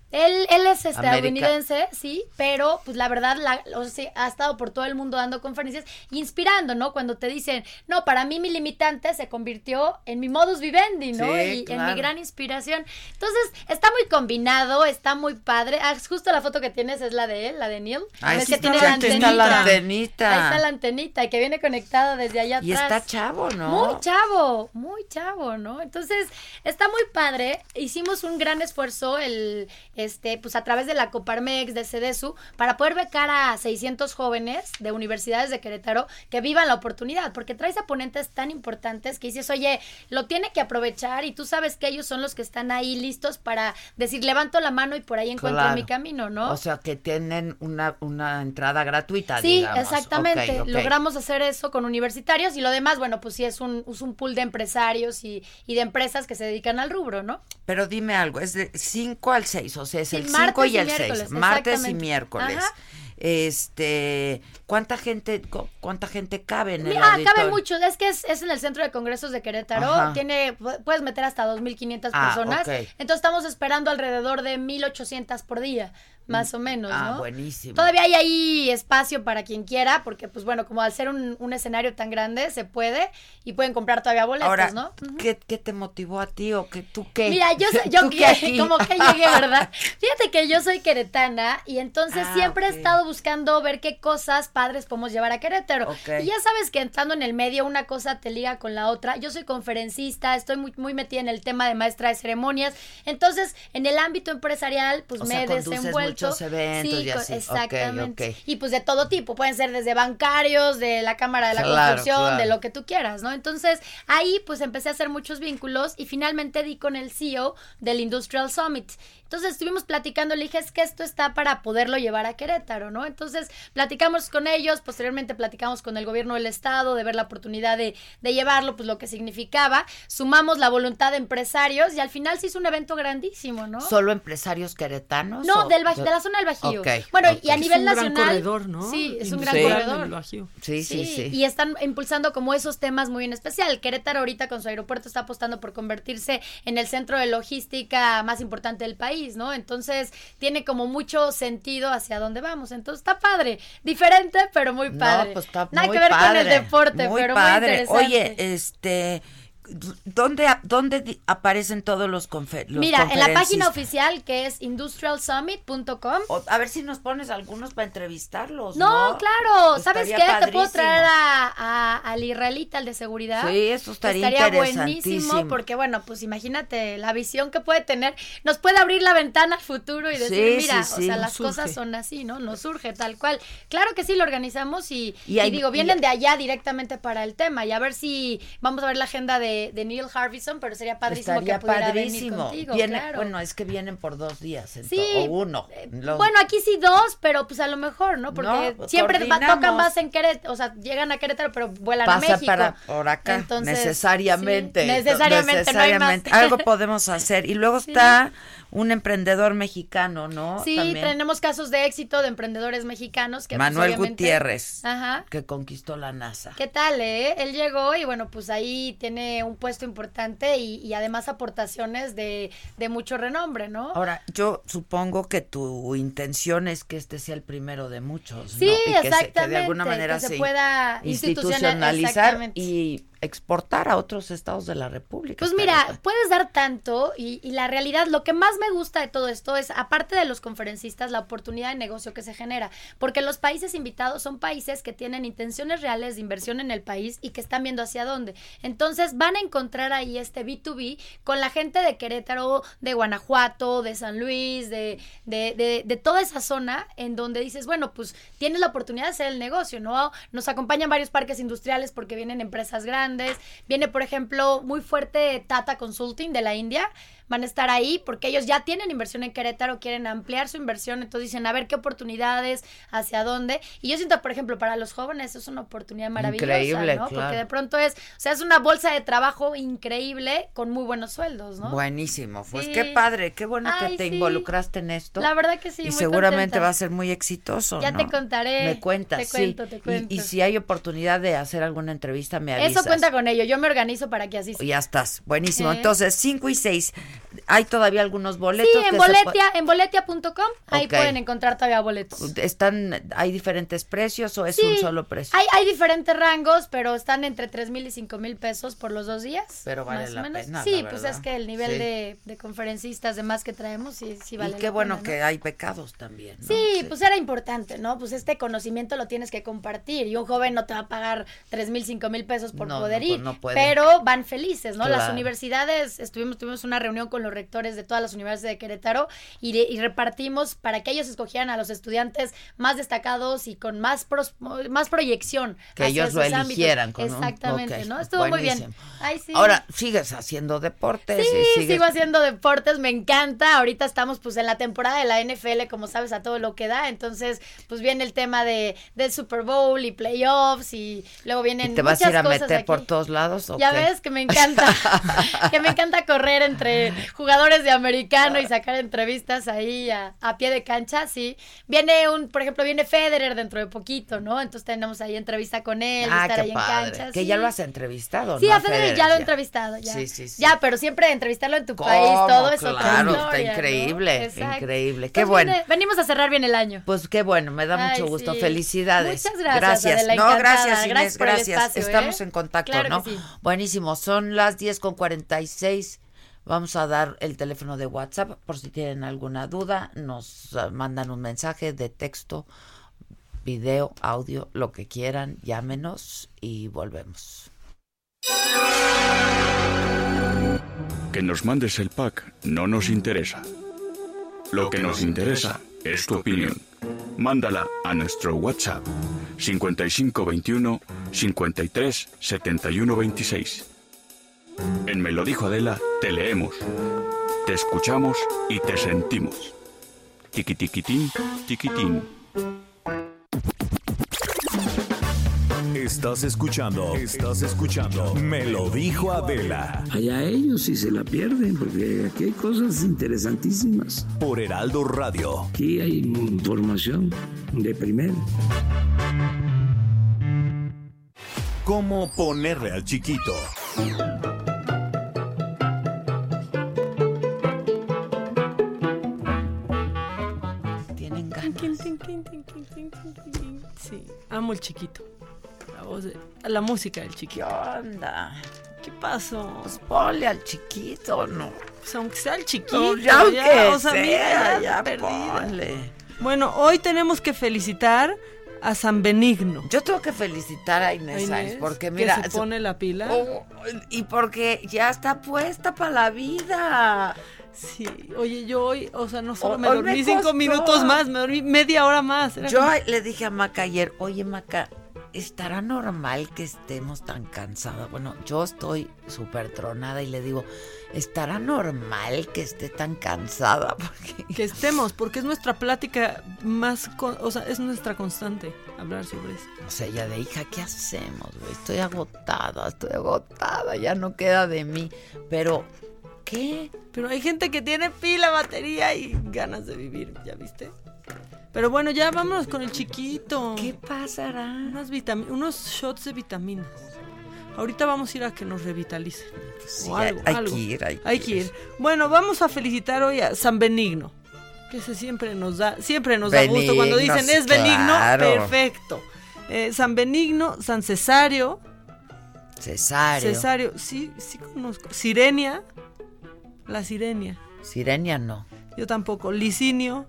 Él es América. estadounidense, sí, pero pues la verdad la- o sea, ha estado por todo el mundo dando conferencias, inspirando, ¿no? Cuando te dicen, no, para mí mi limitante se convirtió en mi modus vivendi, ¿no? Sí, y en mi gran inspiración. Entonces, está muy combinado, está muy padre. Ah, justo la foto que tienes es la de él, la de Neil. Ves sí tiene la antenita. Está la antenita. Ahí está la antenita y que viene conectada desde allá Y atrás. está chavo, ¿no? Muy chavo, muy chavo, ¿no? Entonces, está muy padre. Hicimos un gran esfuerzo el este pues a través de la Coparmex de CEDESU para poder becar a 600 jóvenes de universidades de Querétaro que vivan la oportunidad, porque traes a ponentes tan importantes que dices, "Oye, lo tiene que aprovechar y tú sabes que ellos son los que están ahí listos para decir, levanto la mano y por ahí encuentro Claro. mi camino", ¿no? O sea, que tienen una, una entrada gratuita, Sí, digamos. exactamente. Logramos hacer eso con universitarios y lo demás, bueno, pues sí es un, es un pool de empresarios y, y de empresas que se dedican al rubro, ¿no? Pero dime algo, es de 5 al 6, o sea, es Sí, el 5 y y el 6, miércoles, martes y miércoles. Ajá. Este, ¿cuánta gente cu- cuánta gente cabe en el Ah, cabe mucho. Es que es, es en el centro de congresos de Querétaro. Ajá. Tiene, pu- puedes meter hasta 2.500 Ah, personas. Entonces estamos esperando alrededor de 1.800 por día, más o menos, Ah, ¿no? buenísimo. Todavía hay ahí espacio para quien quiera, porque pues bueno, como al ser un, un escenario tan grande, se puede y pueden comprar todavía boletos, Ahora, ¿no? ¿qué, qué te motivó a ti o que tú qué? Mira, yo, *laughs* yo *laughs* como que llegué, ¿verdad? *laughs* Fíjate que yo soy queretana y entonces Ah, siempre he estado buscando ver qué cosas padres podemos llevar a Querétaro. Y ya sabes que entrando en el medio una cosa te liga con la otra. Yo soy conferencista, estoy muy, muy metida en el tema de maestra de ceremonias. Entonces, en el ámbito empresarial, pues O me sea, he desenvuelto. Muchos eventos y co- así. Exactamente. Y pues de todo tipo, pueden ser desde bancarios, de la Cámara de la Claro, Construcción, claro. de lo que tú quieras, ¿no? Entonces, ahí pues empecé a hacer muchos vínculos y finalmente di con el CEO del Industrial Summit. Entonces estuvimos platicando, le dije, es que esto está para poderlo llevar a Querétaro, ¿no? Entonces platicamos con ellos, posteriormente platicamos con el gobierno del estado de ver la oportunidad de, de llevarlo, pues lo que significaba, sumamos la voluntad de empresarios y al final se hizo un evento grandísimo, ¿no? ¿Solo empresarios queretanos? No, o- del de la zona del Bajío. Ok, bueno, y a Es nivel un gran nacional. corredor, ¿no? Sí, es un gran Sí. corredor. Sí, sí, sí. Y están impulsando como esos temas muy en especial. Querétaro ahorita con su aeropuerto está apostando por convertirse en el centro de logística más importante del país, ¿no? Entonces tiene como mucho sentido hacia dónde vamos. Entonces está padre. Diferente, pero muy padre. No, pues está Nada muy que ver con el deporte, muy pero padre. muy interesante. Oye, este, ¿dónde, dónde aparecen todos los, confe los Mira, en la página oficial que es industrialsummit.com. A ver si nos pones algunos para entrevistarlos. No, No, claro. ¿Sabes qué? Estaría Te puedo padrísimo. traer a, a- al israelita, al de seguridad. Sí, eso estaría buenísimo interesantísimo. porque, bueno, pues imagínate la visión que puede tener. Nos puede abrir la ventana al futuro y decir, Sí, mira, sí, o sea, las surge. cosas son así, ¿no? Nos surge tal cual. Claro que sí, lo organizamos y, Y hay- y digo, y- vienen de allá directamente para el tema y a ver si vamos a ver la agenda de, de Neil Harbison, pero sería padrísimo Estaría que pudiera padrísimo. venir contigo. Viene- claro. Bueno, es que vienen por dos días, Sí, o uno. Los- Bueno, aquí sí dos, pero pues a lo mejor, ¿no? Porque No, siempre va- tocan más en Querétaro, o sea, llegan a Querétaro, pero vuelan a pasa México. para por acá Entonces, necesariamente sí, necesariamente, no hay más. necesariamente. algo podemos hacer y luego *laughs* está un emprendedor mexicano no Sí, También. tenemos casos de éxito de emprendedores mexicanos que pues, Manuel obviamente- Gutiérrez Ajá. que conquistó la NASA ¿Qué tal, eh? Él llegó y bueno, pues ahí tiene un puesto importante y, y además aportaciones de, de mucho renombre, ¿no? ahora yo supongo que tu intención es que este sea el primero de muchos Sí, ¿no? y que, se- que de exactamente, alguna manera que se se pueda institucional- institucionalizar exactamente. y exportar a otros estados de la República. Pues mira, puedes dar tanto y, y la realidad, lo que más me gusta de todo esto es, aparte de los conferencistas, la oportunidad de negocio que se genera, porque los países invitados son países que tienen intenciones reales de inversión en el país y que están viendo hacia dónde. Entonces van a encontrar ahí este B2B con la gente de Querétaro, de Guanajuato, de San Luis, de, de, de, de toda esa zona en donde dices, bueno, pues tienes la oportunidad de hacer el negocio, ¿no? Nos acompañan varios parques industriales porque vienen empresas grandes. Viene, por ejemplo, muy fuerte Tata Consulting de la India. Van a estar ahí porque ellos ya tienen inversión en Querétaro, quieren ampliar su inversión, entonces dicen, a ver qué oportunidades, hacia dónde. Y yo siento, por ejemplo, para los jóvenes es una oportunidad maravillosa, Increíble, ¿no? claro. Porque de pronto es, o sea, es una bolsa de trabajo increíble con muy buenos sueldos, ¿no? Buenísimo, pues Sí. qué padre, qué bueno Ay, que te sí. involucraste en esto. La verdad que sí, Y muy seguramente contenta. va a ser muy exitoso. Ya ¿no? te contaré. Me cuentas, Te sí. cuento, te Y- cuento. Y, si hay oportunidad de hacer alguna entrevista, me avisas. Eso cuenta con ello. Yo me organizo para que así sea. Ya estás, buenísimo. Eh. Entonces, 5 y 6, hay todavía algunos boletos. Sí, en boletia, en boletia.com, ahí pueden encontrar todavía boletos. ¿Están, hay diferentes precios o es Sí, un solo precio? Hay, hay diferentes rangos, pero están entre tres mil y cinco mil pesos por los dos días. Pero vale más o la menos. pena, Sí, la pues es que el nivel Sí. de, de conferencistas demás que traemos, sí, sí vale y qué la bueno pena, ¿no? que hay pecados también. ¿no? Sí, pues era importante, ¿no? Pues este conocimiento lo tienes que compartir y un joven no te va a pagar tres mil, cinco mil pesos por No, poder no, pues ir, no puede. pero van felices, ¿no? Las universidades, estuvimos, tuvimos una reunión con los rectores de todas las universidades de Querétaro y, de- y repartimos para que ellos escogieran a los estudiantes más destacados y con más, pros- más proyección. Que hacia ellos lo eligieran. con un- Exactamente, ok, ¿no? Estuvo muy bien. buenísimo. Ay, sí. Ahora, sigues haciendo deportes. Sí, y sigues... sigo haciendo deportes, me encanta. Ahorita estamos pues en la temporada de la NFL, como sabes, a todo lo que da. Entonces, pues viene el tema de del Super Bowl y playoffs y luego vienen ¿Y ¿Te vas a ir a meter aquí. por todos lados? o Ya qué? ves que me encanta, *laughs* *laughs* que me encanta correr entre *laughs* jugadores de americano y sacar entrevistas ahí a, a pie de cancha, sí. Viene un, por ejemplo, viene Federer dentro de poquito, ¿no? Entonces tenemos ahí entrevista con él, Ah, estar qué ahí padre. en cancha. Que sí. ya lo has entrevistado, Sí, ¿no? a Federer ya lo he entrevistado, ya. Sí, sí, sí. Ya, pero siempre entrevistarlo en tu ¿Cómo? país, todo es otra Claro, está historia, ¿no? increíble, increíble. Qué Entonces, bueno. viene- venimos a cerrar bien el año. Pues qué bueno, me da Ay, mucho gusto. sí. Felicidades. Muchas gracias, Adela, no, gracias, Inés, Gracias gracias. espacio, Estamos ¿eh? en contacto, Claro ¿no? sí. Buenísimo. Son las 10 con 46. Vamos a dar el teléfono de WhatsApp por si tienen alguna duda. Nos ah, mandan un mensaje de texto, video, audio, lo que quieran. Llámenos y volvemos. Que nos mandes el pack no nos interesa. Lo que nos interesa es tu opinión. Mándala a nuestro WhatsApp 5521 53 71 26. En Me lo dijo Adela, te leemos, te escuchamos y te sentimos. Tiquitiquitín, tiquitín. Estás escuchando, estás escuchando. Me lo dijo Adela. Allá ellos si se la pierden, porque aquí hay cosas interesantísimas. Por Heraldo Radio. Aquí hay información de primera. ¿Cómo ponerle al chiquito? Amo el chiquito. La voz de- la música del chiquito. ¿Qué onda? ¿Qué pasó? Pues ponle al chiquito, ¿no? Pues aunque sea el chiquito. No, ya aunque o sea, sea, mira, ya ponle. Bueno, hoy tenemos que felicitar a San Benigno. Yo tengo que felicitar a Inés, A Inés, Sáenz, porque que mira, se pone la pila. Oh, y porque ya está puesta para la vida. Sí, oye, yo hoy, o sea, no solo me dormí me cinco minutos más, me dormí media hora más. Era Yo como- le dije a Maca ayer, oye Maca, ¿estará normal que estemos tan cansadas? Bueno, yo estoy súper tronada y le digo, ¿estará normal que esté tan cansada? *laughs* Porque que estemos, porque es nuestra plática más, con- o sea, es nuestra constante hablar sobre eso. O sea, ella de hija, ¿qué hacemos? güey? Estoy agotada, estoy agotada, ya no queda de mí. Pero, ¿qué? Pero hay gente que tiene pila, batería y ganas de vivir, ¿ya viste? Pero bueno, ya vámonos con el chiquito. ¿Qué pasará? Unas unos shots de vitaminas. Ahorita vamos a ir a que nos revitalicen. sí, algo, hay- algo. que ir, hay que Hay que ir. Bueno, vamos a felicitar hoy a San Benigno. Que ese siempre nos da, siempre nos da gusto. Cuando dicen es benigno, claro. perfecto. Eh, San Benigno, San Cesario, Cesario. Cesario, sí, sí conozco. Sirenia, la Sirenia. Sirenia no. Yo tampoco. Licinio,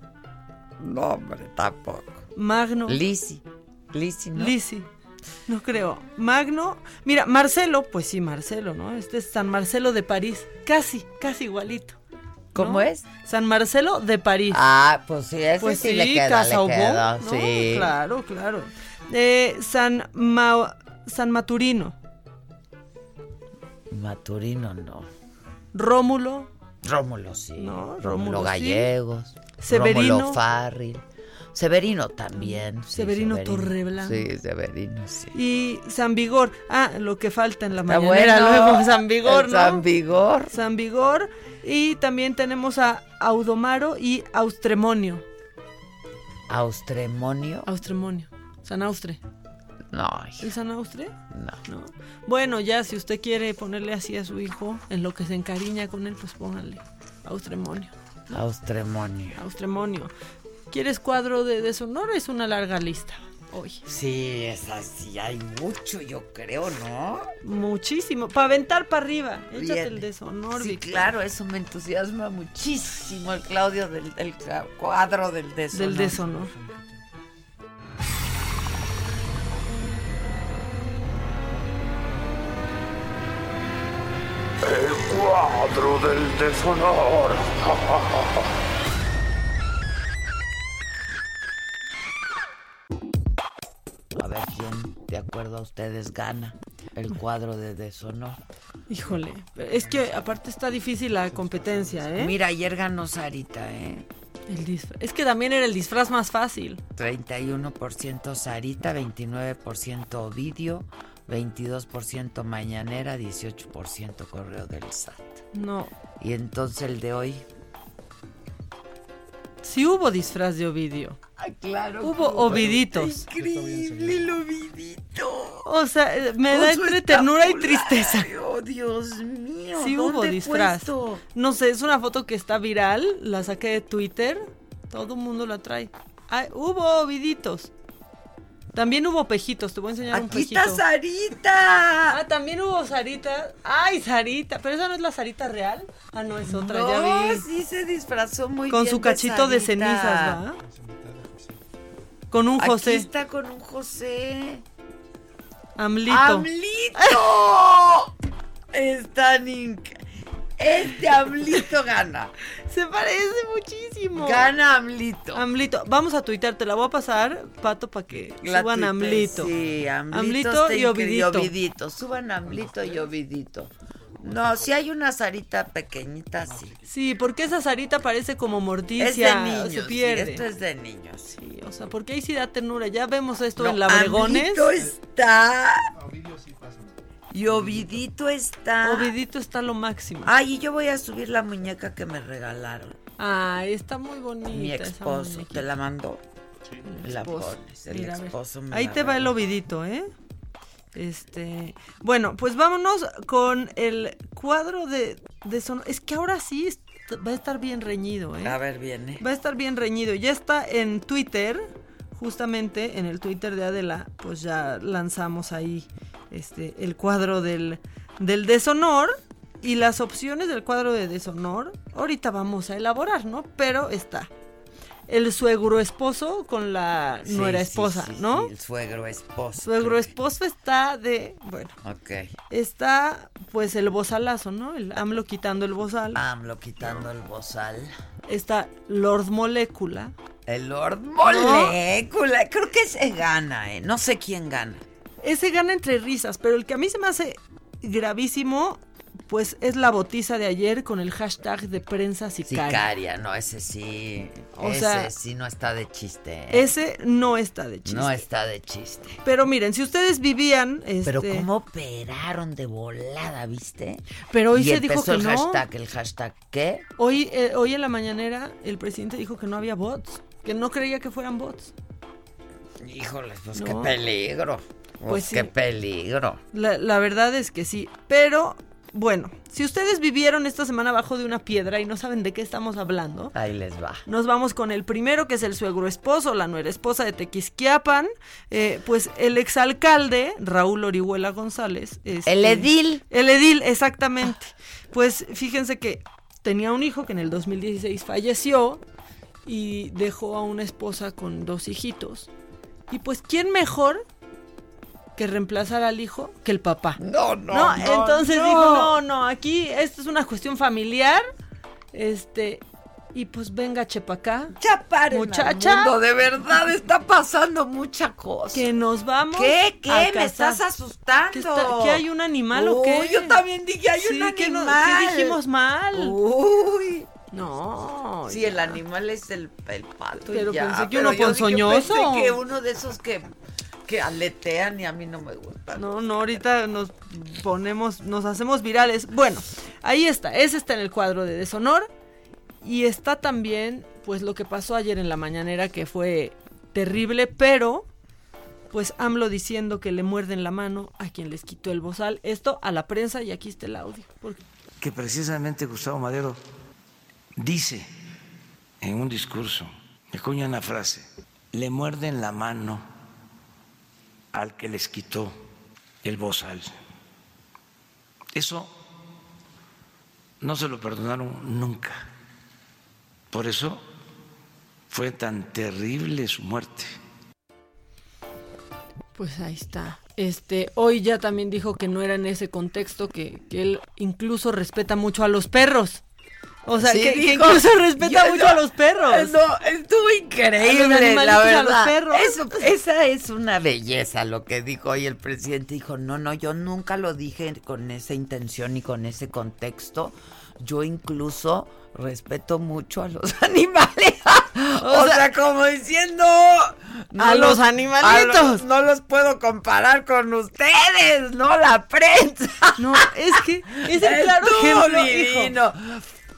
No, hombre, tampoco. Magno. Lisi. Lisi, ¿no? Lisi. No creo. Magno. Mira, Marcelo, pues sí, Marcelo, ¿no? Este es San Marcelo de París. Casi, casi igualito. ¿Cómo ¿no? es? San Marcelo de París. Ah, pues sí, ese pues sí, le queda, Casa le Obó, queda, ¿no? sí. Claro, claro. Eh, San, Ma- San Maturino. Maturino no. Rómulo. Rómulo sí. No, Rómulo. Gallegos. Severino. Rómulo Farril. Severino también. sí, Severino Torreblanca. Sí, Severino, sí. Y San Vigor. Ah, lo que falta en la mañanera bueno. luego. San Vigor, ¿no? San Vigor. San Vigor. Y también tenemos a Audomaro y Austremonio. Austremonio. Austremonio. San Austre. No, ¿El San Austre? no. No. Bueno, ya si usted quiere ponerle así a su hijo, en lo que se encariña con él, pues póngale Austremonio. Austremonio. Austremonio. ¿Quieres cuadro de deshonor? Es una larga lista hoy. Sí, es así, hay mucho, yo creo, ¿no? Muchísimo. Para aventar para arriba. Échate Bien. el deshonor, Sí, claro, eso me entusiasma muchísimo, el Claudio del, del cuadro del deshonor. Del deshonor. Cuadro del deshonor. A ver quién, de acuerdo a ustedes, gana el cuadro de deshonor. Híjole, es que aparte está difícil la competencia, ¿eh? Mira, ayer ganó Sarita, ¿eh? El Es que también era el disfraz más fácil. 31% Sarita, 29% Ovidio, 22% Mañanera, 18% Correo del SAT. No. Y entonces el de hoy. Sí hubo disfraz de Ovidio. Ay, claro. Hubo oviditos. Increíble el Ovidito. O sea, eh, me da entre ternura y tristeza. Oh, Dios mío. Sí hubo ¿dónde disfraz. puesto? No sé, es una foto que está viral, la saqué de Twitter, todo el mundo la trae. Ay, hubo oviditos. También hubo pejitos, te voy a enseñar un Aquí pejito. está Sarita. Ah, también hubo Sarita. Ay, Sarita, pero esa no es la Sarita real. Ah, no, es otra, No, ya vi. sí se disfrazó muy Con bien su cachito de, cenizas, ¿va? Con un Aquí José. está con un José. Amlito. ¡Amlito! Están inc- Este Amlito gana. Se parece muchísimo. Gana Amlito. Amlito. Vamos a tuitear, te la voy a pasar, Pato, para que La suban tuite- Amlito. Sí, Amlito, Amlito está y. Ovidito. Ovidito. Suban Amlito y Ovidito. No, si hay una Sarita pequeñita, sí. Sí, porque esa Sarita parece como morticia. Es de niños. se sí, pierde. esto es de niños. sí. Sí, o sea, porque ahí sí da ternura. Ya vemos esto No, en Labregones. Amlito está. Y Ovidito está. Ovidito está lo máximo. Ay, y yo voy a subir la muñeca que me regalaron. Ay, está muy bonita. Mi esposo te la mandó. El La esposo. pones, el Mira, esposo me Ahí la te va el ovidito, ¿eh? Este, bueno, pues vámonos con el cuadro de, de son. Es que ahora sí va a estar bien reñido, ¿eh? A ver, viene. Va a estar bien reñido. Ya está en Twitter, justamente en el Twitter de Adela, pues ya lanzamos ahí este el cuadro del, del deshonor y las opciones del cuadro de deshonor. Ahorita vamos a elaborar, ¿no? Pero está el suegro esposo con la Sí, nuera esposa, sí, ¿no? sí, el suegro esposo. Suegro esposo está de, bueno, Ok. está pues el bozalazo, ¿no? El AMLO quitando el bozal. AMLO quitando el bozal. Está Lord Molécula. El Lord Molécula. Creo que se gana, ¿eh? No sé quién gana. Ese gana entre risas, pero el que a mí se me hace gravísimo, pues es la botiza de ayer con el hashtag de prensa sicaria. Sicaria, no, ese sí. O ese sea, sí no está de chiste. Ese no está de chiste. No está de chiste. Pero miren, si ustedes vivían... Pero este, cómo operaron de volada, ¿viste? Pero hoy y se dijo que el no. hashtag, el hashtag ¿qué? Hoy, eh, hoy en la mañanera el presidente dijo que no había bots, que no creía que fueran bots. Híjoles, pues No. qué peligro. Pues, qué sí. peligro. La, la verdad es que sí, pero bueno, si ustedes vivieron esta semana abajo de una piedra y no saben de qué estamos hablando, Ahí les va. nos vamos con el primero, que es el suegro esposo, la nuera esposa de Tequisquiapan. Eh, pues el exalcalde, Raúl Orihuela González. este- El edil. El edil, exactamente. Pues fíjense que tenía un hijo que en el 2016 falleció y dejó a una esposa con dos hijitos. Y pues, ¿quién mejor que reemplazar al hijo que el papá? No, no, no, entonces no. dijo, no, no, aquí esto es una cuestión familiar. Este, y pues venga, Chepacá. Al muchacha. mundo, de verdad está pasando mucha cosa. Que nos vamos. ¿Qué? ¿Qué? a Me estás asustando. ¿Que, está- que hay un animal o qué? Yo también dije, hay Sí, un que no- animal. que dijimos mal. Uy. No. Sí, el animal es el, el pato. y Pero ya, pensé que uno ponzoñoso. pensé que uno de esos que, que aletean y a mí no me gusta. No, no, ahorita nos ponemos, nos hacemos virales. Bueno, ahí está, ese está en el cuadro de deshonor. Y está también, pues, lo que pasó ayer en la mañanera, que fue terrible, pero, pues, AMLO diciendo que le muerden la mano a quien les quitó el bozal. Esto a la prensa y aquí está el audio. Porque que precisamente Gustavo Madero dice en un discurso, me coña una frase, le muerden la mano al que les quitó el bozal. Eso no se lo perdonaron nunca. Por eso fue tan terrible su muerte. Pues ahí está. Este, hoy ya también dijo que no era en ese contexto, que, que él incluso respeta mucho a los perros. O sea, Sí, que, incluso *laughs* respeta yo mucho no- a los perros. No, estuvo increíble, los la animalitos, a los verdad. perros. Eso- esa es una belleza lo que dijo hoy el presidente. Dijo, no, no, yo nunca lo dije con esa intención y con ese contexto. Yo incluso respeto mucho a los *laughs* animales. o, sea, como diciendo... A los animalitos. a los- no los puedo comparar con ustedes, no la prensa. No, es que es el claro ejemplo, divino.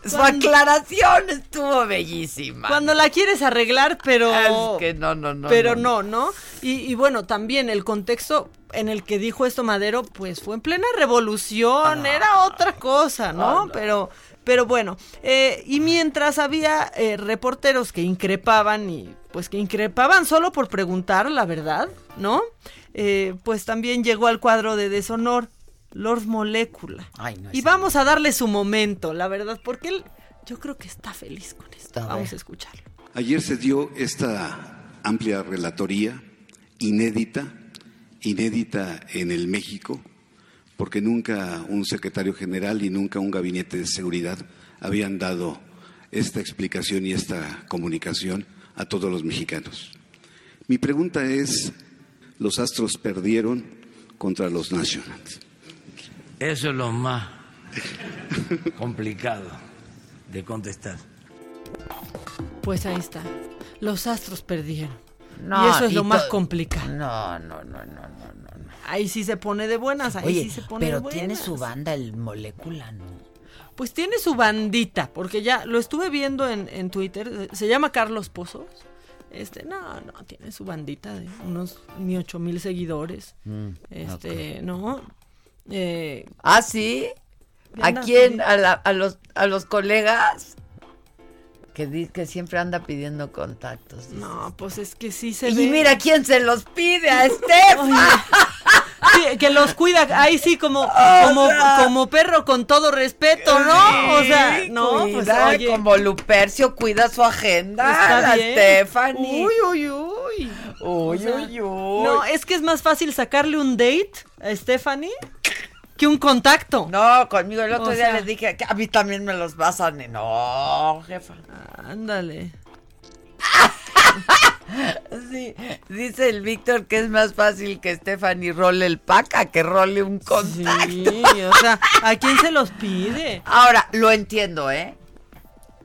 Su Cuando- aclaración estuvo bellísima. Cuando la quieres arreglar, pero. Es que no, no, no. pero no, ¿no? Y, y bueno, también el contexto en el que dijo esto Madero, pues fue en plena revolución, era otra cosa, ¿no? Pero, pero bueno, eh, y mientras había eh, reporteros que increpaban y pues que increpaban solo por preguntar la verdad, ¿no? Eh, pues también llegó al cuadro de deshonor Lord Molecula. Ay, no, y vamos a darle su momento, la verdad, porque él, yo creo que está feliz con esto. A Vamos a escucharlo. Ayer se dio esta amplia relatoría inédita, inédita en el México, porque nunca un secretario general y nunca un gabinete de seguridad habían dado esta explicación y esta comunicación a todos los mexicanos. Mi pregunta es, los Astros perdieron contra los Nationals. Eso es lo más *laughs* complicado de contestar. Pues ahí está. Los astros perdieron. No, y eso es y lo más complicado. No, no, no, no, no, no. Ahí sí se pone de buenas, ahí Oye, sí se pone de pero buenas. tiene su banda el molécula, ¿no? Pues tiene su bandita, porque ya lo estuve viendo en, en Twitter. Se llama Carlos Pozos. Este, no, no, tiene su bandita de unos ni ocho mil seguidores. Mm, este, no. Eh, ¿Ah, sí? ¿A quién? ¿A, la- a los, ¿A los colegas? Que, di- que siempre anda pidiendo contactos. dices. no, pues es que sí se y ve. mira quién se los pide, a Estefan. Sí, que los cuida, ahí sí, como, *laughs* como, sea- como perro con todo respeto, ¿no? O sea, no, pues oye. como Lupercio cuida su agenda. Está la bien. Stephanie. Uy, uy, uy. Uy, O sea, uy, uy. No, es que es más fácil sacarle un date a Stephanie que un contacto. No, conmigo el otro O día sea- les dije que a mí también me los vas a... ne- No, jefa. Ándale. *laughs* Sí, dice el Víctor que es más fácil que Stephanie role el pack a que role un contacto. Sí, o sea, ¿a quién se los pide? Ahora, lo entiendo, ¿eh?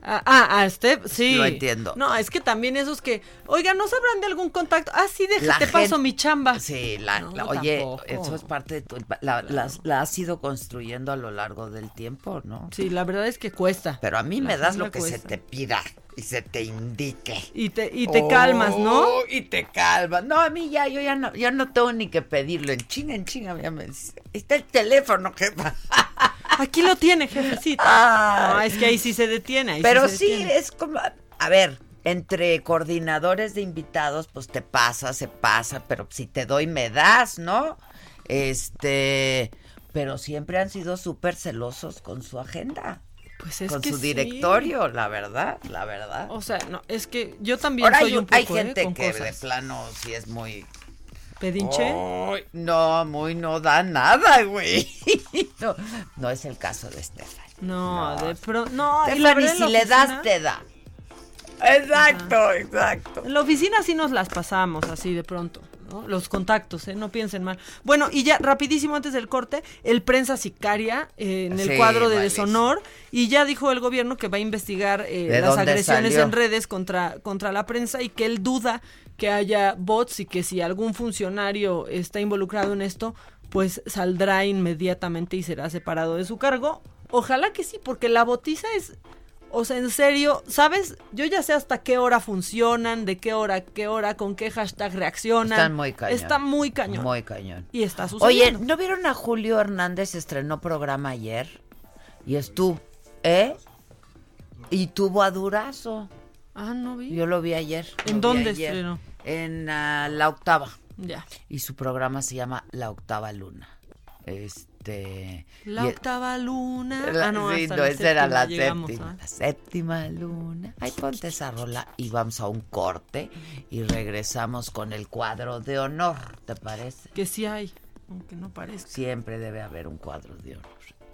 Ah, ah, a Steph, sí. Lo entiendo. No, es que también esos que, oiga, ¿no sabrán de algún contacto? Ah, sí, La déjate paso mi chamba. Sí, la, No, la- oye, tampoco. eso es parte de tu... La, las- la has ido construyendo a lo largo del tiempo, ¿no? Sí, la verdad es que cuesta. Pero a mí me das lo que se te pida y se te indique. Y te, y te calmas, ¿no? Oh, Y te calmas. No, a mí ya, yo ya no, ya no tengo ni que pedirlo. En chinga, en chinga, ya me dice, "Ahí está el teléfono, jefa. *laughs* Aquí lo tiene, jefecita. No, es que ahí sí se detiene. ahí Pero se sí, es como, a ver, entre coordinadores de invitados, pues te pasa, se pasa, pero si te doy me das, ¿no? Este, pero siempre han sido súper celosos con su agenda. Pues es con que su sí. directorio, la verdad, la verdad. O sea, no, es que yo también Ahora soy hay, un poco hay ¿eh? gente que cosas. de plano sí es muy ¿Pedinche? No, muy no da nada, güey. *laughs* No, no es el caso de Estefan. No, de pro, no, y la Stephanie, si le das, te da. Exacto, exacto. En la oficina sí nos las pasamos así de pronto, ¿no? Los contactos, ¿eh? No piensen mal. Bueno, y ya rapidísimo antes del corte, el prensa sicaria eh, en el Sí, cuadro de malísimo. deshonor y ya dijo el gobierno que va a investigar eh, ¿De las agresiones salió? en redes contra, contra la prensa y que él duda que haya bots y que si algún funcionario está involucrado en esto, pues saldrá inmediatamente y será separado de su cargo. Ojalá que sí, porque la botiza es... O sea, en serio, ¿sabes? Yo ya sé hasta qué hora funcionan, de qué hora, qué hora, con qué hashtag reaccionan. Están muy cañón. Está muy cañón. Muy cañón. Y está Oye, sucediendo. ¿no vieron a Julio Hernández? Estrenó programa ayer. Y estuvo, ¿eh? Y tuvo a Durazo. Ah, no vi. Yo lo vi ayer. ¿En vi dónde ayer. estrenó? En ah, La Octava. Ya. Y su programa se llama La Octava Luna. Este. La y- octava luna. La- ah, no, sí, esa era la séptima llegamos, séptima. ¿ah? La séptima luna. Ay, ponte esa rola y vamos a un corte y regresamos con el cuadro de honor, ¿te parece? Que sí hay, aunque no parezca. Siempre debe haber un cuadro de honor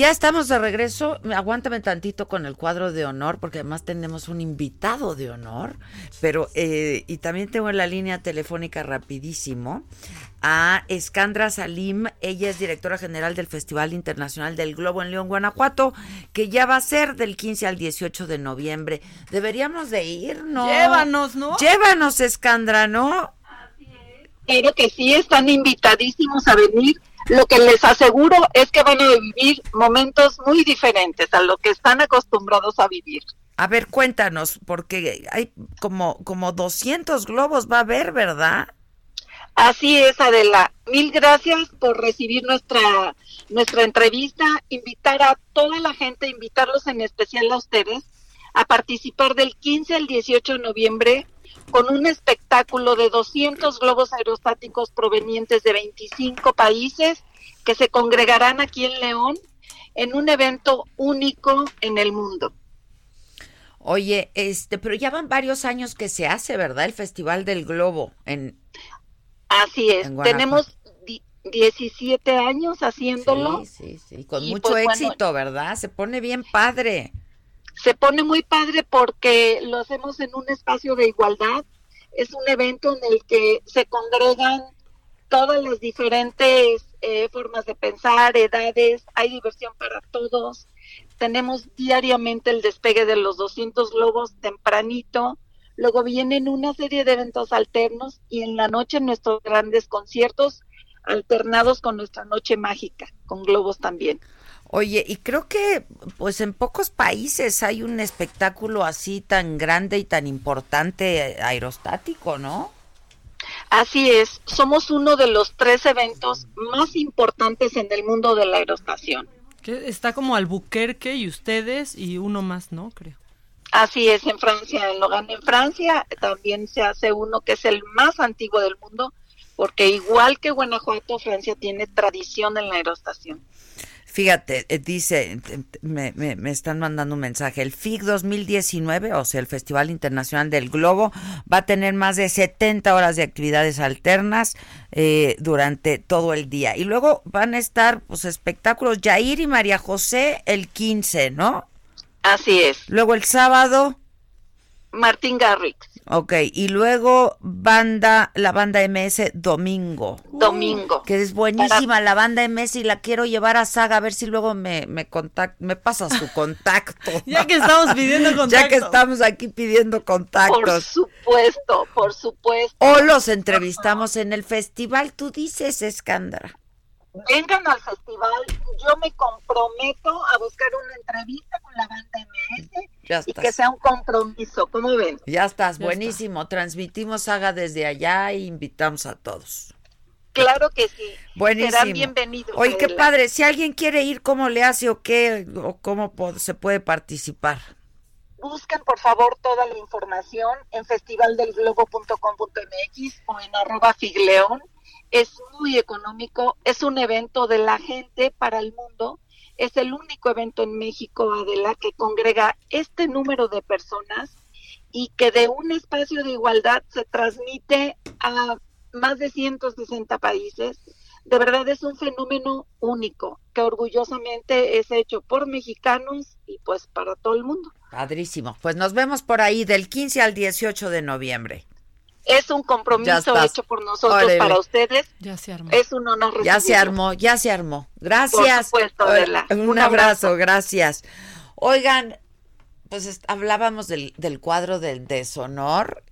Ya estamos de regreso. Aguántame tantito con el cuadro de honor, porque además tenemos un invitado de honor. Pero, eh, y también tengo en la línea telefónica rapidísimo a Escandra Salim. Ella es directora general del Festival Internacional del Globo en León, Guanajuato, que ya va a ser del 15 al 18 de noviembre. Deberíamos de ir, ¿no? Llévanos, ¿no? Llévanos, Escandra, ¿no? Claro que sí, están invitadísimos a venir. Lo que les aseguro es que van a vivir momentos muy diferentes a lo que están acostumbrados a vivir. A ver, cuéntanos, porque hay como, como 200 globos va a haber, ¿verdad? Así es, Adela. Mil gracias por recibir nuestra nuestra entrevista. Invitar a toda la gente, invitarlos en especial a ustedes a participar del 15 al 18 de noviembre con un espectáculo de 200 globos aerostáticos provenientes de 25 países que se congregarán aquí en León en un evento único en el mundo. Oye, este, pero ya van varios años que se hace, ¿verdad? El Festival del Globo en Así es, En tenemos di- 17 años haciéndolo. Sí, sí, sí, con mucho pues, bueno, éxito, ¿verdad? Se pone bien padre. Se pone muy padre porque lo hacemos en un espacio de igualdad. Es un evento en el que se congregan todas las diferentes eh, formas de pensar, edades, hay diversión para todos. Tenemos diariamente el despegue de los 200 globos tempranito. Luego vienen una serie de eventos alternos y en la noche nuestros grandes conciertos alternados con nuestra noche mágica, con globos también. Oye, y creo que pues en pocos países hay un espectáculo así tan grande y tan importante aerostático, ¿no? Así es, somos uno de los tres eventos más importantes en el mundo de la aerostación. Que está como Albuquerque y ustedes y uno más, ¿no? Creo. Así es, en Francia, en Logan, en Francia, también se hace uno que es el más antiguo del mundo, porque igual que Guanajuato, Francia tiene tradición en la aerostación. Fíjate, eh, dice, me, me- me están mandando un mensaje, el FIG 2019, o sea, el Festival Internacional del Globo, va a tener más de 70 horas de actividades alternas eh, durante todo el día. Y luego van a estar, pues, espectáculos Jair y María José el 15, ¿no? Así es. Luego el sábado, Martín Garrix. Ok, y luego banda, la banda MS Domingo. Domingo. Que es buenísima la banda MS y la quiero llevar a Saga a ver si luego me, me, contact, me pasa su contacto. *laughs* ya que estamos pidiendo contacto. *laughs* Ya que estamos aquí pidiendo contactos. Por supuesto, por supuesto. O los entrevistamos en el festival, tú dices, Escándara. Vengan al festival, yo me comprometo a buscar una entrevista con la banda MS Ya y que sea un compromiso, ¿cómo ven? Ya estás, buenísimo. Transmitimos Saga desde allá e invitamos a todos. Claro que sí. Buenísimo. Serán bienvenidos. Oye, qué padre. Si alguien quiere ir, ¿cómo le hace o qué? ¿O cómo se puede participar? Busquen por favor toda la información en festivaldelglobo.com.mx o en arroba figleón. Es muy económico, es un evento de la gente para el mundo. Es el único evento en México, Adela, que congrega este número de personas y que de un espacio de igualdad se transmite a más de 160 países. De verdad es un fenómeno único que orgullosamente es hecho por mexicanos y pues para todo el mundo. Padrísimo. Pues nos vemos por ahí del 15 al 18 de noviembre. Es un compromiso hecho por nosotros Órale. para ustedes. Ya se armó. Es un honor Ya se armó, ya se armó. Gracias. Por supuesto, Adela. Un, Un abrazo, abrazo. gracias. Oigan, pues hablábamos del, del cuadro del deshonor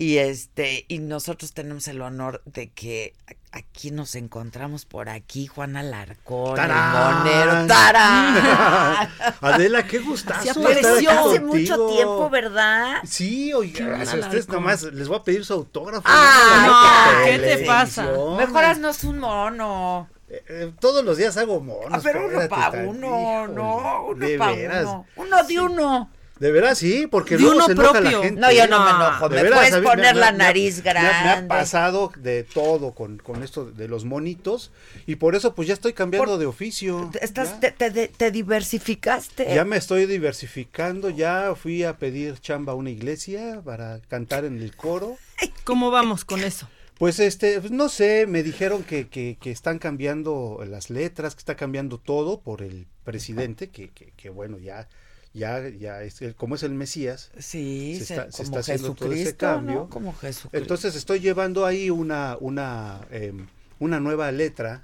y este y nosotros tenemos el honor de que aquí nos encontramos por aquí Juan Alarcón, el ¡Tarán! monero, ¡tarán! *laughs* Adela, qué gustazo. Se apareció hace mucho tiempo, ¿verdad? Sí, oiga, a ustedes nomás les voy a pedir su autógrafo. Ah, no, ¿qué te pasa? televisión. Mejor haznos un mono. Eh, eh, todos los días hago monos. Ah, pero uno espérate pa' tantito. uno, no, uno de pa' veras. uno. Uno de uno. De veras, sí, porque De luego uno se enoja propio. la gente. No, yo no me enojo. De Me veras, puedes poner la me nariz ha- Me ha, grande. pasado de todo con, con esto de los monitos y por eso pues ya estoy cambiando de oficio. Estás, te, te- te diversificaste. Ya me estoy diversificando, ya fui a pedir chamba a una iglesia para cantar en el coro. ¿Cómo vamos con eso? Pues este, pues, no sé, me dijeron que, que, que están cambiando las letras, que está cambiando todo por el presidente, que, que, que bueno, ya, ya, ya es, como es el Mesías, Sí, se se- está, se está haciendo todo ese cambio. ¿no? Como Jesucristo. Entonces estoy llevando ahí una, una, em, una nueva letra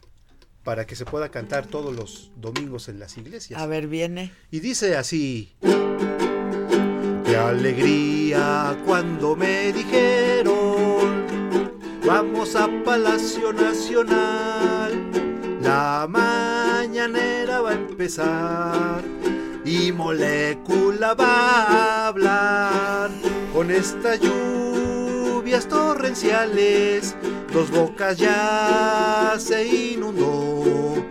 para que se pueda cantar todos los domingos en las iglesias. A ver, viene. Y dice así. Qué alegría cuando me dijeron, vamos a Palacio Nacional, la mañanera va a empezar y molécula va a hablar con estas lluvias torrenciales, dos bocas ya se inundó,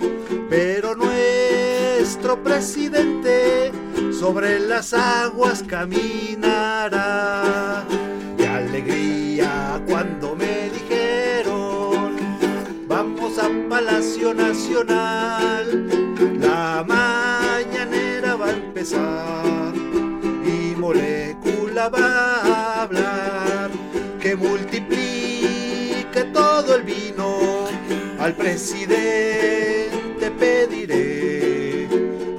pero nuestro presidente sobre las aguas caminará. Qué alegría cuando me dijeron, vamos a Palacio Nacional, la empezar y molécula va a hablar que multiplique todo el vino al presidente pediré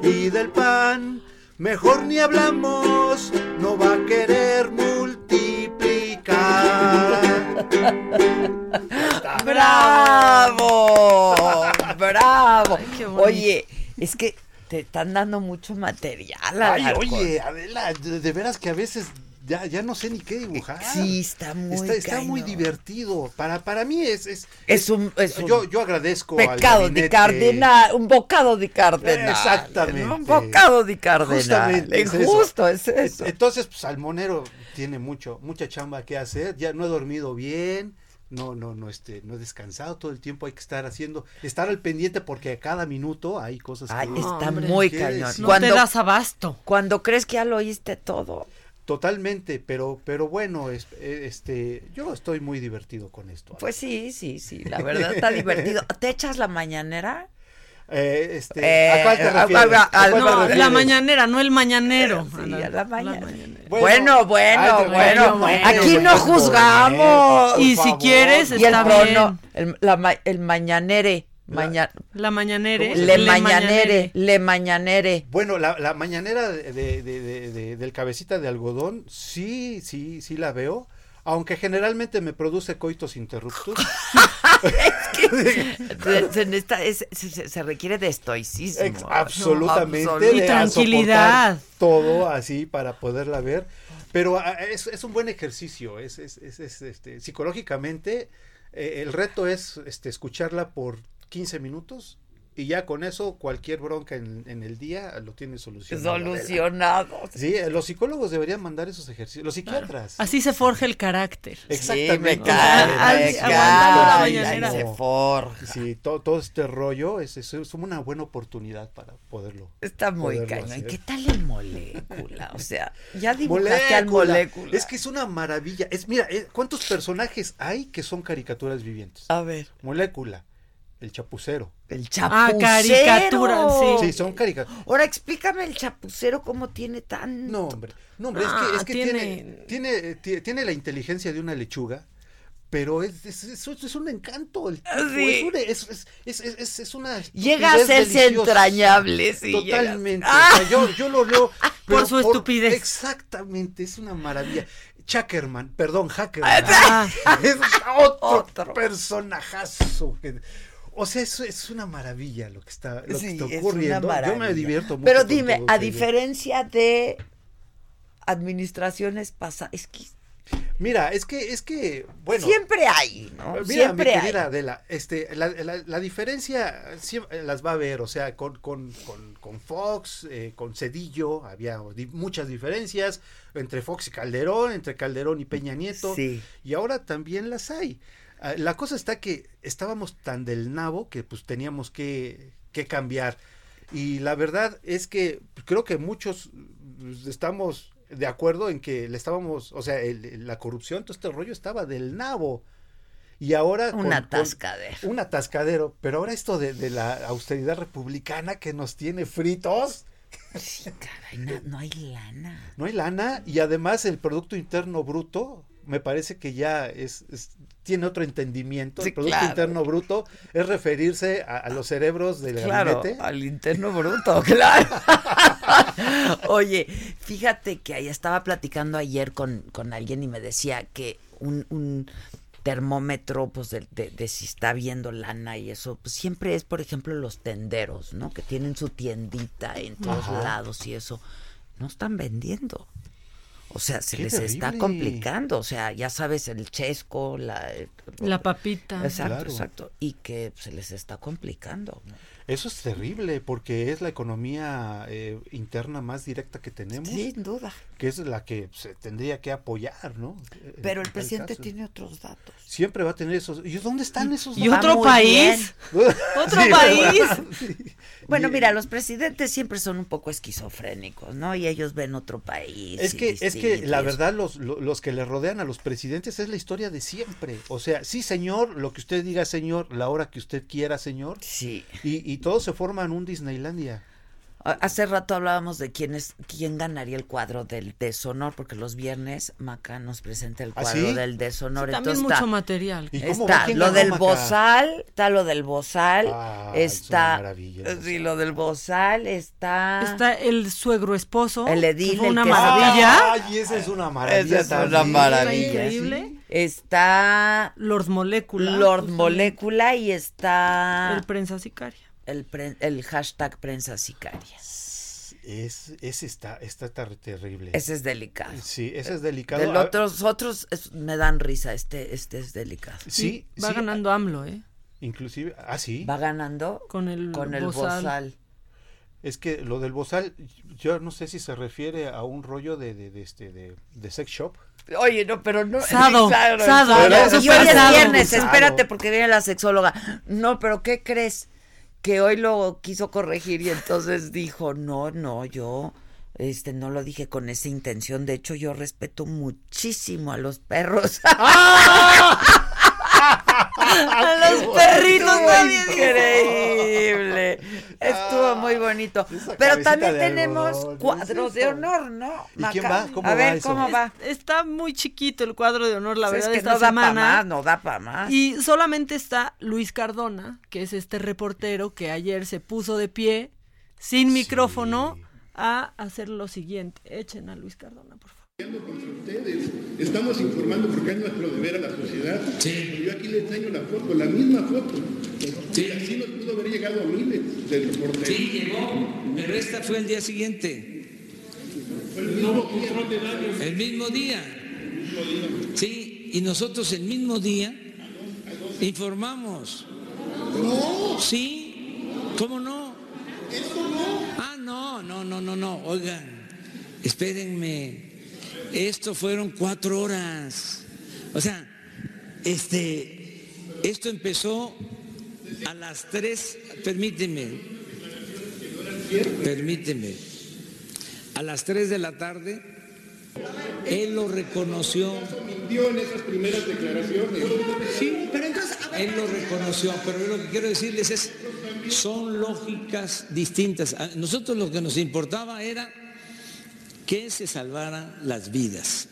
y del pan mejor ni hablamos no va a querer multiplicar *laughs* ¡Bravo! ¡Bravo! Oye, es que te están dando mucho material. Ay, Alarcón. oye, Adela, de, de veras que a veces ya, ya no sé ni qué dibujar. Sí, está muy Está, está muy divertido. Para, para mí es... Es, Es un, es un yo, yo agradezco al pecado de gabinete. cardenal, un bocado de cardenal. Exactamente. Un bocado de cardenal. Justamente, es eso. Injusto es eso. Entonces, pues Salmonero tiene mucho, mucha chamba que hacer. Ya no he dormido bien. No, no, no, este, no he descansado todo el tiempo. Hay que estar haciendo, estar al pendiente porque a cada minuto hay cosas Ay, que. está muy cañón. No te das abasto. Cuando crees que ya lo oíste todo. Totalmente, pero, pero bueno, es- eh, este, yo estoy muy divertido con esto. Pues sí, sí, sí, la verdad está divertido. *laughs* ¿Te echas la mañanera? Eh, este, Eh, ¿a cuál te a- refieres? a- ¿A cuál te No, la mañanera, no el mañanero. Sí, a la mañana. Bueno, Bueno, bueno, ay, bueno. bueno, Aquí bueno, no juzgamos. favor, Y si favor. quieres, Y el está prono, bien. el, la ma- el mañanere, maña- La mañanere. le mañanere, le mañanere. Bueno, la, la mañanera de, de- de- de- de- del cabecita de algodón, sí, sí, sí la veo. Aunque generalmente me produce coitos *laughs* Se, se *laughs* necesita- es- se- se- se requiere de estoicismo. Ex- absolutamente. De Y tranquilidad. Todo así para poderla ver. Pero ah, es, es un buen ejercicio. Es, es- es- es, este, psicológicamente, eh, el reto es este, escucharla por 15 minutos. Y ya con eso, cualquier bronca en, en el día lo tiene solucionado. Solucionado. Sí, los psicólogos deberían mandar esos ejercicios. Los psiquiatras. Así se forja el carácter. Exactamente. me cae, me Ay, ay, mañanera. se forja. Sí, to- todo, este rollo es, es, es una buena oportunidad para poderlo. Está muy poderlo cañón. hacer. ¿Qué tal el molécula? O sea, ya dibujaste al Molécula. molécula. Es que es una maravilla. Es, mira, eh, ¿cuántos personajes hay que son caricaturas vivientes? A ver. Molécula, el chapucero. El Ah, chapucero. caricatura, sí. Sí, son caricaturas. Ahora explícame el chapucero cómo tiene tan. No, hombre. No, hombre, Ah, es que, es que tiene... tiene- Tiene, eh, ti- tiene la inteligencia de una lechuga, pero es, es, es- es un encanto. El tipo, Sí. es, una, es, es, es, es- es una Llega a serse deliciosa. entrañable, sí, Totalmente. ¡Ah! O sea, yo, yo lo leo. *laughs* pero su estupidez. Exactamente, es una maravilla. Chuckerman, perdón, Hackerman. Ah. *laughs* es otro, Otro. personajazo. que- o sea, es, es una maravilla lo que está, lo Sí, que está es una ocurriendo. Yo me divierto mucho. Pero dime, a diferencia de administraciones pasadas, es que Mira, es que, es que, bueno. siempre hay, ¿no? Mira, siempre mi hay. querida Adela, este, la, la- la diferencia siempre las va a ver, o sea, con, con, con, con Fox, eh, con Cedillo, había di- muchas diferencias entre Fox y Calderón, entre Calderón y Peña Nieto, Sí. y ahora también las hay. Ah, La cosa está que estábamos tan del nabo que pues teníamos que, que cambiar. Y la verdad es que creo que muchos mm, estamos de acuerdo en que le estábamos, o sea, el- la corrupción, todo este rollo estaba del nabo. Y ahora... Un atascadero. un atascadero. Pero ahora esto de, de la austeridad republicana que nos tiene fritos, Sí, caray, no, no hay lana. no hay lana. Y además el Producto Interno Bruto, me parece que ya es, es- tiene otro entendimiento. Sí, el Producto claro. Interno Bruto es referirse a, a los cerebros del Claro, gabinete. al interno bruto, *laughs* claro. Oye, fíjate que ahí estaba platicando ayer con, con alguien y me decía que un, un termómetro, pues, de, de- de si está viendo lana y eso, pues siempre es, por ejemplo, los tenderos, ¿no? Que tienen su tiendita en todos Ajá. lados y eso. No están vendiendo. O sea, se Qué les está complicando. O sea, ya sabes, el chesco, la... La papita. Exacto, Claro. exacto. Y que se les está complicando. Eso es terrible porque es la economía eh, interna más directa que tenemos. Sin duda. Que es la que se tendría que apoyar, ¿no? Pero en el presidente caso. tiene otros datos. Siempre va a tener esos. ¿Y dónde están esos ¿Y Va otro país? *laughs* ¿Otro Sí, país? *laughs* Bueno, Y- mira, los presidentes siempre son un poco esquizofrénicos, ¿no? Y ellos ven otro país. Es y que, es que la y verdad, los, lo- los que le rodean a los presidentes es la historia de siempre. O sea, sí, señor, lo que usted diga, señor, la hora que usted quiera, señor. Sí. Y, y todos se forman un Disneylandia. Hace rato hablábamos de quién es, quién ganaría el cuadro del deshonor, porque los viernes Maca nos presenta el ¿Ah, cuadro sí? del deshonor. También Entonces mucho está, material. ¿Y cómo está lo del Maca? bozal, está lo del bozal, Ah, está el sí, lo del bozal, está, Está el suegro esposo. El que edil, el una que maravilla. Ay, esa es una maravilla. Esa es una maravilla. Increíble. está Lord Molécula. Lord. Molécula y está El prensa sicaria. El, pre- el hashtag prensa sicaria. Es, ese está, está tar- terrible. Ese es delicado. Sí, ese es delicado. Del Ah, otros otros es- me dan risa, este este es delicado. Sí, Va sí, ganando AMLO, ¿eh? Inclusive, ah, sí. Va ganando Con el, con el bozal. bozal. Es que lo del bozal, yo no sé si se refiere a un rollo de, de, de este, de, de sex shop. Oye, no, pero no. Sado, *laughs* sado, Y hoy es viernes, espérate porque viene la sexóloga. No, pero ¿qué crees? Que hoy lo quiso corregir y entonces dijo, no, no, yo este no lo dije con esa intención. De hecho, yo respeto muchísimo a los perros. *laughs* a los perritos, nadie increíble. Estuvo muy bonito. Pero también tenemos algodón, cuadros ¿es de honor, ¿no? ¿Y quién va? ¿Cómo a va ver, eso? ¿cómo va? Está muy chiquito el cuadro de honor, la Pues verdad, es que esta no da más, no da para más. Y solamente está Luis Cardona, que es este reportero que ayer se puso de pie, sin micrófono, a hacer lo siguiente. Echen a Luis Cardona, por favor. Contra ustedes. Estamos informando porque es nuestro deber a la sociedad. Sí. Yo aquí le enseño la foto, la misma foto. Y así nos pudo haber llegado a miles de reporteros. Sí, llegó, pero esta fue el día siguiente. Mismo. El mismo día. Sí, y nosotros el mismo día informamos. No. Sí, ¿cómo no? Eso no. Ah, no, no, no, no, no. Oigan, espérenme. Esto fueron cuatro horas. O sea, este, esto empezó a las tres, permíteme, permíteme, a las tres de la tarde, él lo reconoció. En esas primeras declaraciones. Sí, pero entonces... Él lo reconoció, pero yo lo que quiero decirles es, son lógicas distintas. A nosotros lo que nos importaba era que se salvaran las vidas.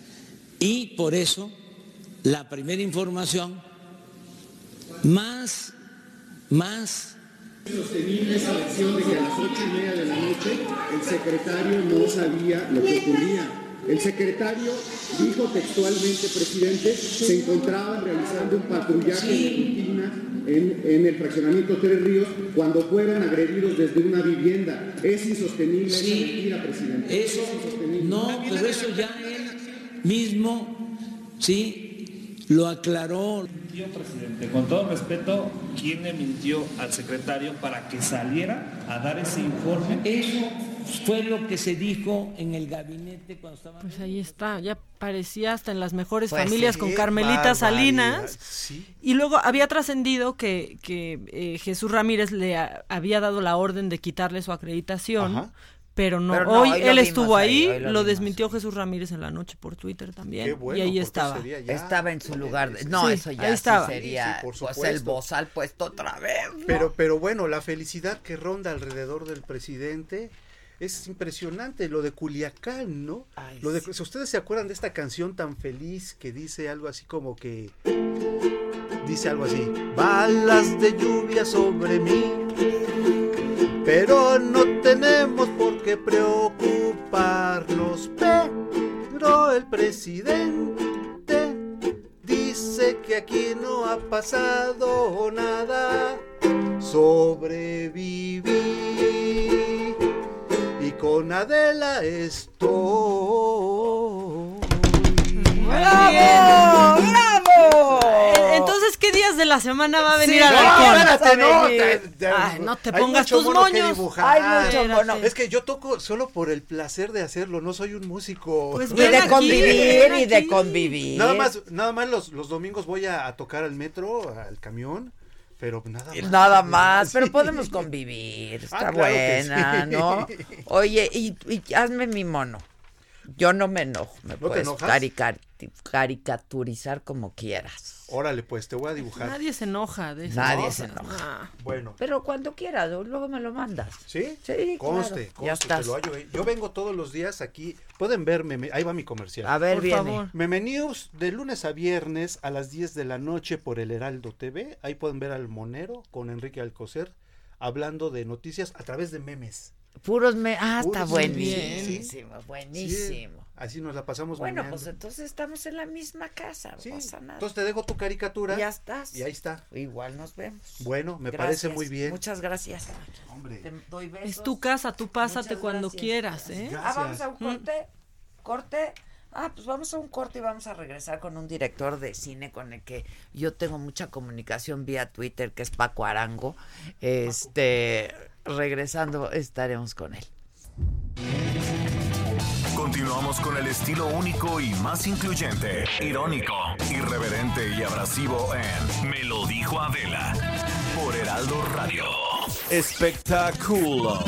Y por eso la primera información, más, más Sostenible esa versión de que a las ocho y media de la noche el secretario no sabía lo que ocurría. El secretario dijo textualmente, presidente, se encontraban realizando un patrullaje de rutina en, en el fraccionamiento Tres Ríos cuando fueron agredidos desde una vivienda. Es insostenible esa Sí. mentira, presidente. Eso, no, pero eso ya él mismo, sí, lo aclaró. Mintió, presidente. Con todo respeto, ¿quién le mintió al secretario para que saliera a dar ese informe? Eso fue lo que se dijo en el gabinete cuando estaban... Pues ahí está, ya parecía hasta en las mejores Pues familias sí, con Carmelita barbaridad, Salinas. Sí. Y luego había trascendido que, que eh, Jesús Ramírez le a- había dado la orden de quitarle su acreditación. Ajá. Pero no, Pero no, hoy, él estuvo ahí, lo desmintió Jesús Ramírez en la noche por Twitter también. Qué bueno, y ahí estaba. ya- Estaba en su lugar. de- No, Sí, eso ya ahí sí estaba. sería Sí, por pues el bozal puesto otra vez. ¿no? Pero, pero bueno, la felicidad que ronda alrededor del presidente es impresionante. Lo de Culiacán, ¿no? Ay, lo de, sí. si ustedes se acuerdan de esta canción tan feliz que dice algo así como que dice algo así: balas de lluvia sobre mí, pero no tenemos por qué preocuparnos. Pero el presidente dice que aquí no ha pasado nada. Sobreviví y con Adela estoy. ¡Bravo! ¡Bravo! Eh, Entonces, ¿qué días de la semana va a venir Sí, a no, la espérate, no, te- te- Ay, no te pongas mucho tus mono que moños. dibujar. Hay mucho mono. Es que yo toco solo por el placer de hacerlo, no soy un músico. Pues *laughs* Y de aquí, convivir, ven y de convivir. Nada más, nada más los, los domingos voy a, a tocar al metro, al camión, pero nada más. Nada *laughs* más, pero podemos convivir. Está Ah, claro buena, sí. ¿no? Oye, y, y hazme mi mono. Yo no me enojo. Me puedes carica- caricaturizar como quieras. Órale, pues te voy a dibujar. Nadie se enoja de eso. Nadie ¿no? se enoja. Ah. Bueno, Pero cuando quieras, luego me lo mandas. ¿sí? Sí, Conste, claro. Ya conste, estás. te lo hallo, eh. Yo vengo todos los días aquí. Pueden verme, me- ahí va mi comercial. A ver, Por viene. favor. Meme News de lunes a viernes a las 10 de la noche por el Heraldo TV. Ahí pueden ver al Monero con Enrique Alcocer hablando de noticias a través de memes. Puros me. Ah, está Puros buenísimo. Buenísimo. Sí, así nos la pasamos Bueno, pues entonces estamos en la misma casa. Sí, No pasa nada. Entonces te dejo tu caricatura. ya estás. Y ahí está. Igual nos vemos. Bueno, me Gracias. parece muy bien. Muchas gracias. Hombre. Te doy besos. Es tu casa, tú pásate Muchas cuando gracias. quieras, ¿eh? Ah, vamos a un corte. Corte. Ah, pues vamos a un corte y vamos a regresar con un director de cine con el que yo tengo mucha comunicación vía Twitter, que es Paco Arango. Este, regresando estaremos con él. Continuamos con el estilo único y más incluyente, irónico, irreverente y abrasivo en Me lo dijo Adela por Heraldo Radio. Espectáculo.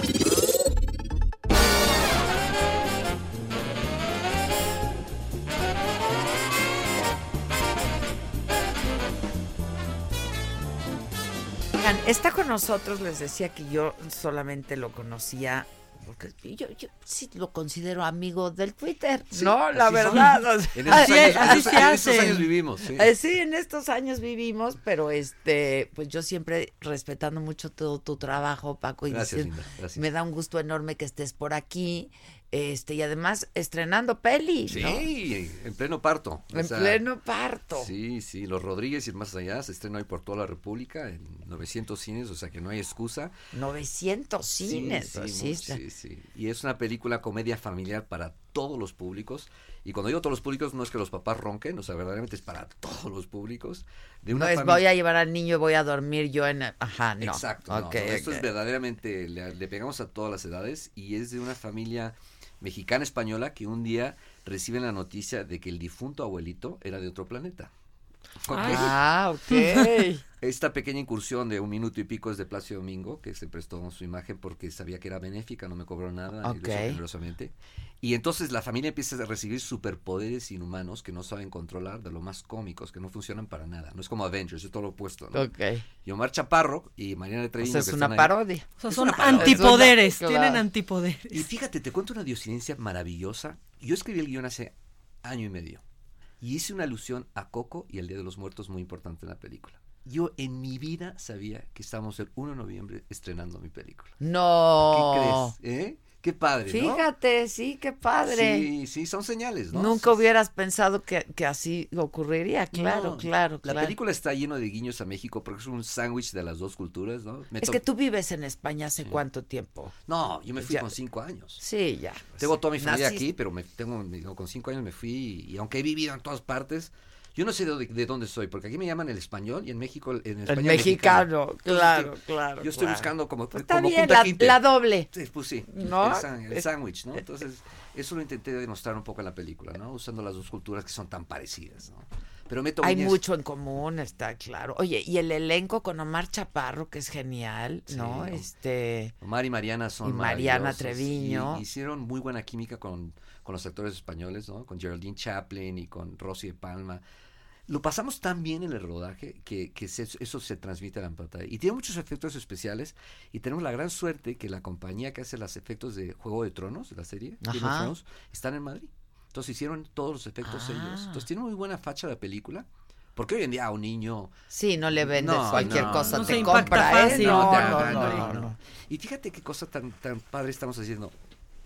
Oigan, está con nosotros, les decía que yo solamente lo conocía porque yo, yo sí lo considero amigo del Twitter, ¿no? La verdad. o sea, En estos años- así en estos- en estos años vivimos, sí. Eh, sí, en estos años vivimos, pero este, pues yo siempre respetando mucho todo tu trabajo, Paco, y Gracias, diciendo, Linda, gracias. me da un gusto enorme que estés por aquí. Este, y además estrenando peli, Sí, ¿no? en pleno parto. O En sea, pleno parto. Sí, sí, Los Rodríguez y más allá se estrena hoy por toda la República en 900 cines, o sea que no hay excusa. 900 Sí, cines, sí, sí sí, sí. Y es una película comedia familiar para todos los públicos. Y cuando digo todos los públicos, no es que los papás ronquen, o sea, verdaderamente es para todos los públicos. De No una es familia- voy a llevar al niño y voy a dormir yo en... el- Ajá, no. Exacto. no, no, esto es verdaderamente, le, le pegamos a todas las edades y es de una familia mexicana española que un día reciben la noticia de que el difunto abuelito era de otro planeta. Ah, ok. *laughs* Esta pequeña incursión de un minuto y pico es de Plácido Domingo, que se prestó su imagen porque sabía que era benéfica, no me cobró nada, y lo hizo Ok. generosamente. Y entonces la familia empieza a recibir superpoderes inhumanos que no saben controlar, de lo más cómicos, que no funcionan para nada. No es como Avengers, es todo lo opuesto. ¿no? Ok. Y Omar Chaparro y Mariana Treviño. sea, es que una están ahí. parodia. O sea, Es son una parodia. antipoderes, tienen antipoderes. Y fíjate, te cuento una diosidencia maravillosa. Yo escribí el guion hace año y medio. Y hice una alusión a Coco y el Día de los Muertos muy importante en la película. Yo en mi vida sabía que estábamos el 1 de noviembre estrenando mi película. No. ¿Qué crees? ¿Eh? Qué padre, ¿no? Fíjate, sí, qué padre. Sí, sí, son señales, ¿no? Nunca hubieras pensado que, que así ocurriría, claro, No, claro, La claro. película está lleno de guiños a México porque es un sándwich de las dos culturas, ¿no? Me Es que tú vives en España hace cuánto tiempo. No, yo me fui Ya. con cinco años. Sí, ya. Tengo toda mi familia Naciste- aquí, pero me tengo con cinco años me fui y, y aunque he vivido en todas partes, yo no sé de, de dónde soy, porque aquí me llaman el español y en México el, en España mexicano, Entonces, claro, claro, Yo estoy claro. buscando como, Pues está como bien, la- doble. Sí, pues sí, ¿No? el el sándwich, ¿no? *laughs* Entonces, eso lo intenté demostrar un poco en la película, ¿no? Usando las dos culturas que son tan parecidas, ¿no? Pero Meto Hay mucho en común, está claro. Oye, y el elenco con Omar Chaparro, que es genial, ¿no? Este. Omar y Mariana son Y Mariana Treviño. y hicieron muy buena química con, con los actores españoles, ¿no? Con Geraldine Chaplin y con Rosy de Palma. Lo pasamos tan bien en el rodaje que, que se- eso se transmite a la pantalla. Y tiene muchos efectos especiales. Y tenemos la gran suerte que la compañía que hace los efectos de Juego de Tronos, de la serie, Game of. Thrones, están en Madrid. Entonces hicieron todos los efectos Ah. ellos. Entonces tiene muy buena facha la película. Porque hoy en día a un niño... Sí, no le vendes No, cualquier no, cosa, no te compra, ¿eh? fácil. No, No, no, no, no, no, no. no. Y fíjate qué cosa tan, tan padre estamos haciendo.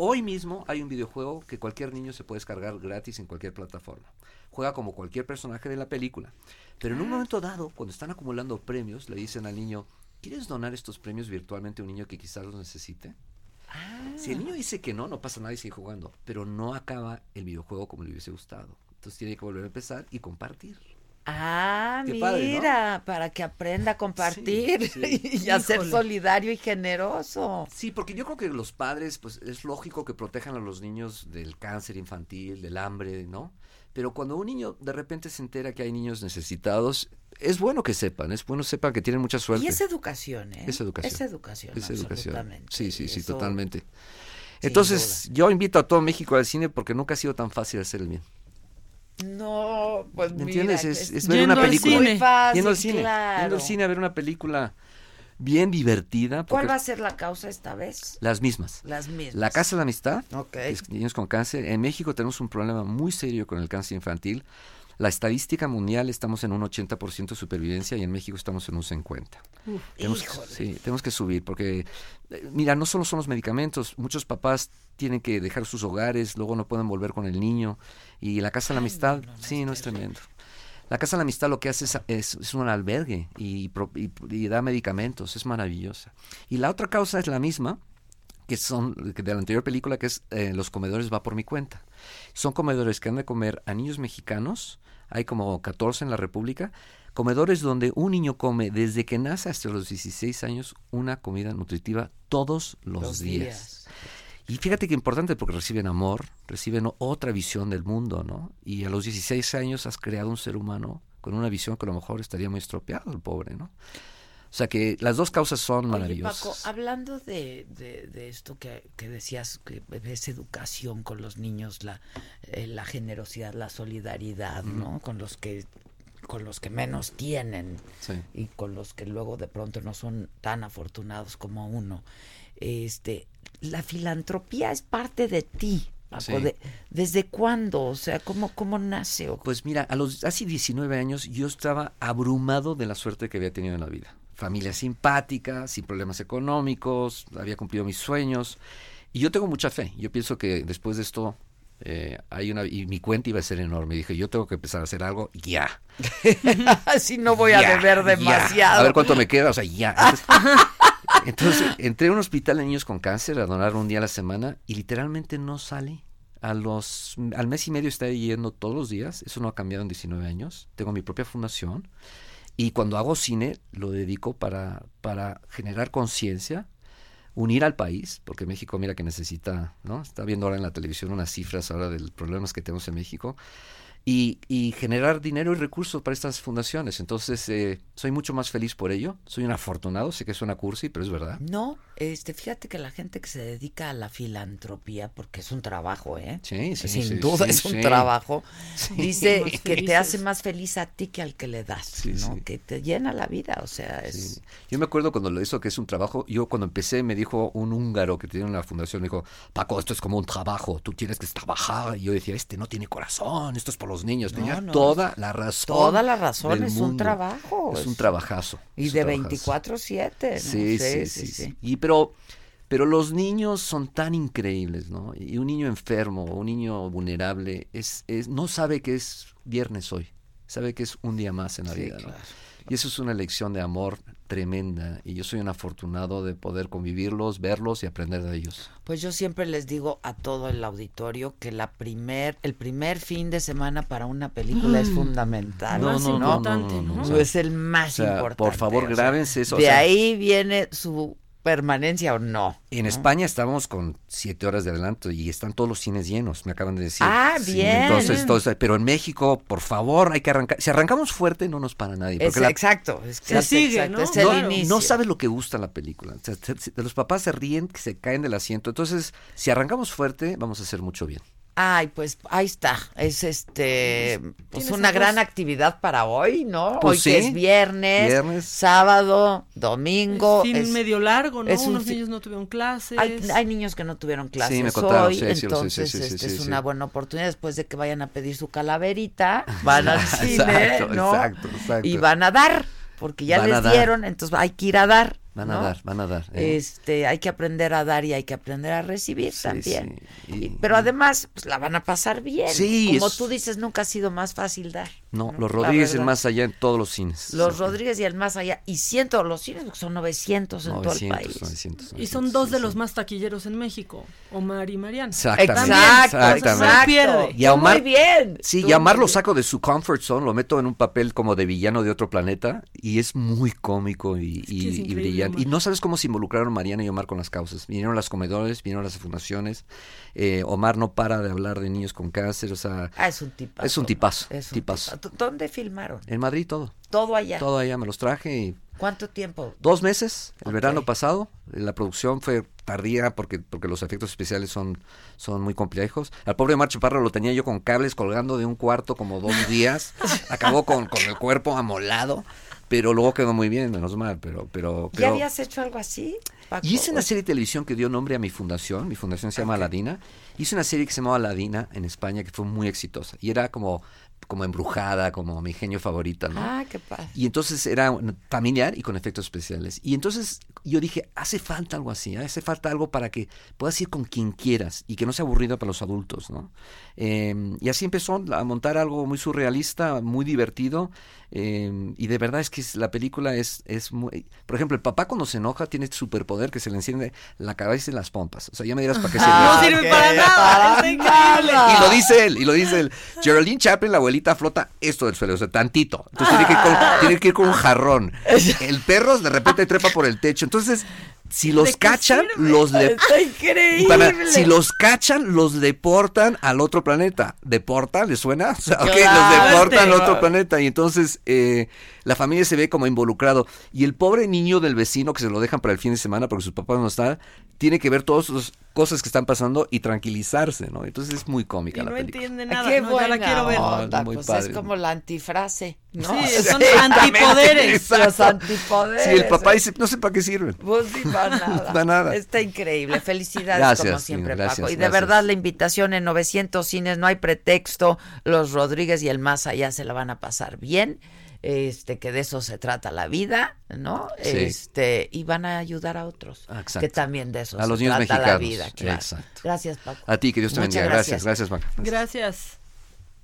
Hoy mismo hay un videojuego que cualquier niño se puede descargar gratis en cualquier plataforma. Juega como cualquier personaje de la película. Pero en un momento dado, cuando están acumulando premios, le dicen al niño, ¿quieres donar estos premios virtualmente a un niño que quizás los necesite? Si el niño dice que no, no pasa nada y sigue jugando. Pero no acaba el videojuego como le hubiese gustado. Entonces tiene que volver a empezar y compartir. Ah, Qué mira, padre, ¿no? para que aprenda a compartir Sí, sí. *laughs* y a ser solidario y generoso. Sí, porque yo creo que los padres, pues es lógico que protejan a los niños del cáncer infantil, del hambre, ¿no? Pero cuando un niño de repente se entera que hay niños necesitados, es bueno que sepan, es bueno que sepan que tienen mucha suerte. Y es educación, ¿eh? Es educación. Es educación, Es educación. absolutamente. Sí, sí, sí, Eso- totalmente. Entonces, yo invito a todo México al cine porque nunca ha sido tan fácil hacer el bien. No, pues ¿Me mira, entiendes? que Es, es ver una muy película. fácil, Yendo al cine. claro. Yendo al cine a ver una película bien divertida. ¿Cuál va a ser la causa esta vez? Las mismas. Las mismas. La Casa de la Amistad, Ok. es niños con cáncer. En México tenemos un problema muy serio con el cáncer infantil. La estadística mundial estamos en un 80% de supervivencia y en México estamos en un 50%. Uf, Tenemos, híjole. sí, tenemos que subir porque, eh, mira, no solo son los medicamentos, muchos papás tienen que dejar sus hogares, luego no pueden volver con el niño y la Casa de la Amistad, sí, no es tremendo. La Casa de la Amistad lo que hace es, es- es un albergue y, y- y da medicamentos, es maravillosa. Y la otra causa es la misma, que son de la anterior película, que es eh, Los comedores va por mi cuenta. Son comedores que han de comer a niños mexicanos, hay como 14 en la República, comedores donde un niño come desde que nace hasta los 16 años una comida nutritiva todos los, Los días. días. Y fíjate que importante porque reciben amor, reciben otra visión del mundo, ¿no? Y a los 16 años has creado un ser humano con una visión que a lo mejor estaría muy estropeado, el pobre, ¿no? O sea que las dos causas son Oye, maravillosas. Paco, hablando de, de, de esto que, que decías, que es educación con los niños, la, eh, la generosidad, la solidaridad, ¿no? Con los que con los que menos tienen Sí. y con los que luego de pronto no son tan afortunados como uno. Este, la filantropía es parte de ti. Paco, Sí. de- ¿Desde cuándo? O sea, ¿cómo, cómo nace? Pues mira, a los hace 19 años yo estaba abrumado de la suerte que había tenido en la vida. Familia simpática, sin problemas económicos, había cumplido mis sueños. Y yo tengo mucha fe. Yo pienso que después de esto eh, hay una y mi cuenta iba a ser enorme. Dije, yo tengo que empezar a hacer algo ya. *laughs* Así no voy a beber ya. demasiado. A ver cuánto me queda, o sea, ya. Entonces, *laughs* entonces, entré a un hospital de niños con cáncer a donar un día a la semana y literalmente no sale. A los, al mes y medio está yendo todos los días. Eso no ha cambiado en 19 años. Tengo mi propia fundación. Y cuando hago cine, lo dedico para, para generar conciencia, unir al país, porque México, mira que necesita, ¿no? Está viendo ahora en la televisión unas cifras ahora de los problemas que tenemos en México. Y, y generar dinero y recursos para estas fundaciones. Entonces, eh, soy mucho más feliz por ello. Soy un afortunado, sé que suena cursi, pero es verdad. No, este, fíjate que la gente que se dedica a la filantropía, porque es un trabajo, ¿eh? Sí, sí, Sin sí, duda sí, es un sí. trabajo. Sí. Dice que te hace más feliz a ti que al que le das, ¿no? Que te llena la vida, o sea, es... Yo me acuerdo cuando lo hizo que es un trabajo, yo cuando empecé me dijo un húngaro que tiene una fundación, me dijo, Paco, esto es como un trabajo, tú tienes que trabajar. Y yo decía, este no tiene corazón, esto es por los niños. Tenía no, toda la razón. Toda la razón, es un trabajo. Es un trabajazo. Y de trabajazo. 24-7. ¿no? Sí, sí, sí, sí. Y pero, pero los niños son tan increíbles, ¿no? Y un niño enfermo, un niño vulnerable, es, es, no sabe que es viernes hoy, sabe que es un día más en la Sí, vida, ¿no? Y eso es una lección de amor tremenda. Y yo soy un afortunado de poder convivirlos, verlos y aprender de ellos. Pues yo siempre les digo a todo el auditorio que la primer, el primer fin de semana para una película es Mm. fundamental. No, no, no, no, no, no, o sea, es el más o sea, importante. por favor, o grábense eso, o De sea- ahí viene su permanencia o no. En España estamos con siete horas de adelanto y están todos los cines llenos, me acaban de decir. Ah, Sí, bien. Entonces, entonces, pero en México, por favor, hay que arrancar. Si arrancamos fuerte, no nos para nadie. Es- porque la- exacto, es que Se sigue, exacto, ¿no? es el no, inicio. no sabes lo que gusta la película. O sea, se- se- los papás se ríen, que se caen del asiento. Entonces, si arrancamos fuerte, vamos a hacer mucho bien. Ay, pues ahí está. Es este pues una gran actividad para hoy, ¿no? Pues hoy sí. que es viernes, Viernes. sábado, domingo. es- medio largo, ¿no? Unos niños no tuvieron clases. Hay, hay niños que no tuvieron clases me contaron, hoy, sí, sí, sí, sí, entonces sí, sí, este, sí, es sí. una buena oportunidad después de que vayan a pedir su calaverita, *laughs* van al cine, Exacto, ¿no? exacto, exacto. Y van a dar, porque ya Van les dieron, entonces hay que ir a dar. Van ¿no? a dar, van a dar. ¿eh? Este, hay que aprender a dar y hay que aprender a recibir Sí, también. sí. Y- pero además, pues la van a pasar bien. Sí, Como es- tú dices, nunca ha sido más fácil dar. No, ¿no? los Rodríguez en verdad. más allá en todos los cines. Los Rodríguez y el más allá. Y cientos, los cines porque son 900 en todo el 900, país. 900, Y son dos de los más taquilleros en México, Omar y Mariana. Exactamente. Exactamente. o sea, no pierde. Y a Omar, Muy bien. Sí, y a Omar lo saco de su comfort zone, lo meto en un papel como de villano de otro planeta y es muy cómico y, y- y brillante. Omar. Y no sabes cómo se involucraron Mariana y Omar con las causas. Vinieron las comedores, vinieron las fundaciones. Eh, Omar no para de hablar de niños con cáncer, o sea, Ah, es un tipazo. es un tipazo. Es un tipazo. tipazo. ¿Dónde filmaron? En Madrid todo. Todo allá. Todo allá me los traje y ¿Cuánto tiempo? Dos meses, el verano pasado. La producción fue tardía porque, porque los efectos especiales son, son muy complejos. Al pobre Marcho Parra lo tenía yo con cables colgando de un cuarto como dos días. *laughs* Acabó con, con el cuerpo amolado, pero luego quedó muy bien, menos mal. Pero, pero, ¿Ya habías hecho algo así? Paco? y hice una serie de televisión que dio nombre a mi fundación. Mi fundación se llama Aladina. Hice una serie que se llamaba Aladina en España que fue muy exitosa. Y era como, como embrujada, como mi genio favorita, ¿no? Ah, qué padre. Y entonces era familiar y con efectos especiales. Y entonces yo dije, hace falta algo así, ¿eh? hace falta algo para que puedas ir con quien quieras y que no sea aburrido para los adultos, ¿no? Eh, y así empezó a montar algo muy surrealista, muy divertido. Eh, y de verdad es que es- la película es, es muy... Por ejemplo, el papá cuando se enoja tiene este superpoder que se le enciende la cabeza y las pompas. O sea, ya me dirás para qué sirve. No sirve para nada, está increíble. Y lo dice él, y lo dice él. Geraldine Chaplin, la abuelita, flota esto del suelo, o sea, tantito. Entonces tiene que, con, tiene que ir con un jarrón. El perro de repente trepa por el techo. Entonces, si los cachan, los de... Está increíble. Para- si los cachan, los deportan al otro planeta. ¿Deportan? ¿Les suena? *laughs* O sea, ok, Claro. los deportan al otro planeta. Y entonces eh, la familia se ve como involucrado. Y el pobre niño del vecino que se lo dejan para el fin de semana porque su papá no está, tiene que ver todas las cosas que están pasando y tranquilizarse, ¿no? Entonces es muy cómica Y la no película. entiende Ah, nada, Qué no, ya la buena quiero ver. onda, No, muy pues padre. es como la antifrase, ¿no? Sí, son antipoderes. *laughs* Exacto. Los antipoderes. Sí, el papá dice, no sé para qué sirven. Pues sí, para *laughs* nada. Para nada. Está increíble. Felicidades Gracias, como siempre, gracias, Paco. Y de gracias. verdad la invitación en 900 cines, no hay pretexto. Los Rodríguez y el más allá se la van a pasar bien. Este, que de eso se trata la vida, ¿no? Sí. Este, y van a ayudar a otros, exacto. que también de eso A se los niños trata la mexicanos. vida, claro. Exacto. Gracias, Paco. A ti, que Dios te Muchas bendiga. Gracias, gracias, Paco. Gracias.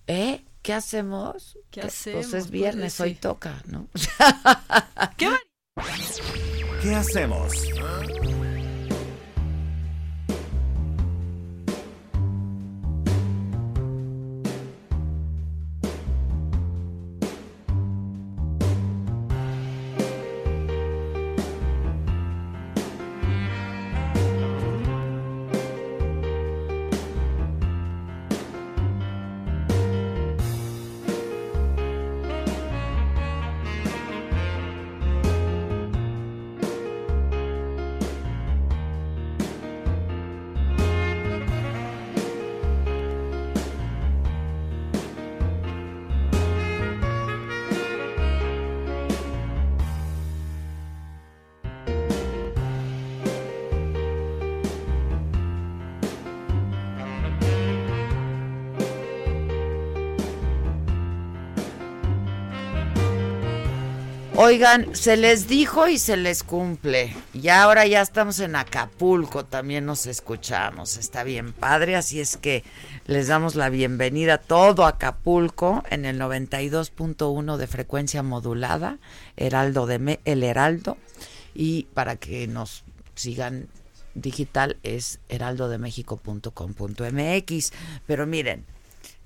¿Eh? ¿Qué hacemos? ¿Qué hacemos? Pues es Pues, viernes, sí. hoy toca, ¿no? ¿Qué hacemos? Oigan, se les dijo y se les cumple. Y ahora ya estamos en Acapulco, también nos escuchamos. Está bien padre, así es que les damos la bienvenida a todo Acapulco en el 92.1 de frecuencia modulada, Heraldo de Me- El Heraldo. Y para que nos sigan digital es heraldodemexico.com.mx. Pero miren,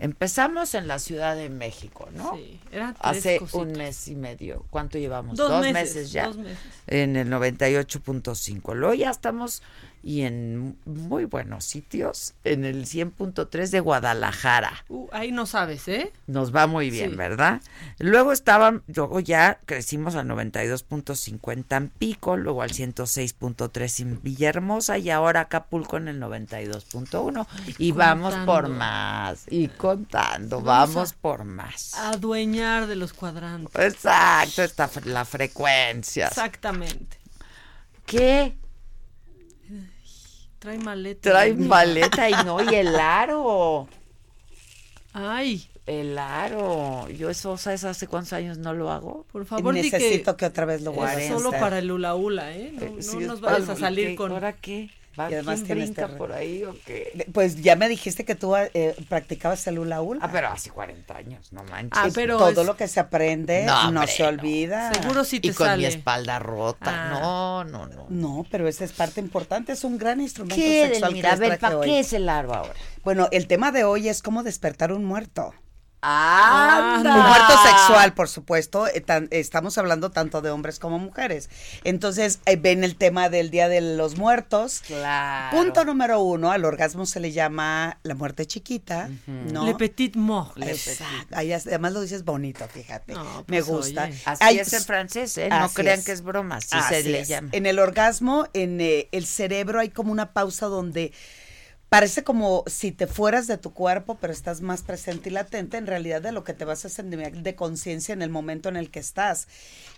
empezamos en la Ciudad de México, ¿no? Sí, eran tres Hace cositas. un mes y medio. ¿Cuánto llevamos? Dos meses, ya. dos meses. En el 98.5. Luego ya estamos y en muy buenos sitios, en el 100.3 de Guadalajara. Uh, ahí no sabes, ¿eh? Nos va muy bien, Sí. ¿verdad? Luego estaban, luego ya crecimos al 92.5 en Tampico, luego al 106.3 en Villahermosa y ahora Acapulco en el 92.1. Y vamos por más, y contando, Vamos vamos, por más. Adueñar de los cuadrantes. Exacto, está fre- la frecuencia. Exactamente. ¿Qué? Trae maleta. Trae maleta y no, y *laughs* el aro. Ay. El aro. Yo eso, ¿sabes hace cuántos años no lo hago? Por favor, di Necesito que otra vez lo Es vuelvas a solo para el hula hula, ¿eh? No, Eh, no nos vayas a salir ¿y con... ¿Ahora qué? ¿Va? Y además ¿Quién brinca que- por ahí o qué? Pues ya me dijiste que tú eh, practicabas el hula hula. Ah, pero hace 40 años, no manches. Ah, pero todo lo que se aprende no, hombre, se olvida. Seguro sí te y con sale. mi espalda rota. Ah. No, no, no. No, pero esa es parte importante, es un gran instrumento ¿Qué, sexual que A ver, ¿para qué es el aro ahora? Bueno, el tema de hoy es cómo despertar un muerto. ¡Anda! Un muerto sexual, por supuesto. eh, tan- estamos hablando tanto de hombres como mujeres. Entonces, eh, ven el tema del Día de los Muertos. Claro. Punto número uno, al orgasmo se le llama la muerte chiquita, ¿no? Le petit mort. Exacto. Ahí además lo dices bonito, fíjate. No, Me pues, gusta. oye. Así Hay- es en francés, ¿eh? No crean es. que es broma, así, Así se le es. llama. En el orgasmo, en eh, el cerebro hay como una pausa donde parece como si te fueras de tu cuerpo, pero estás más presente y latente en realidad de lo que te vas a nivel de conciencia en el momento en el que estás.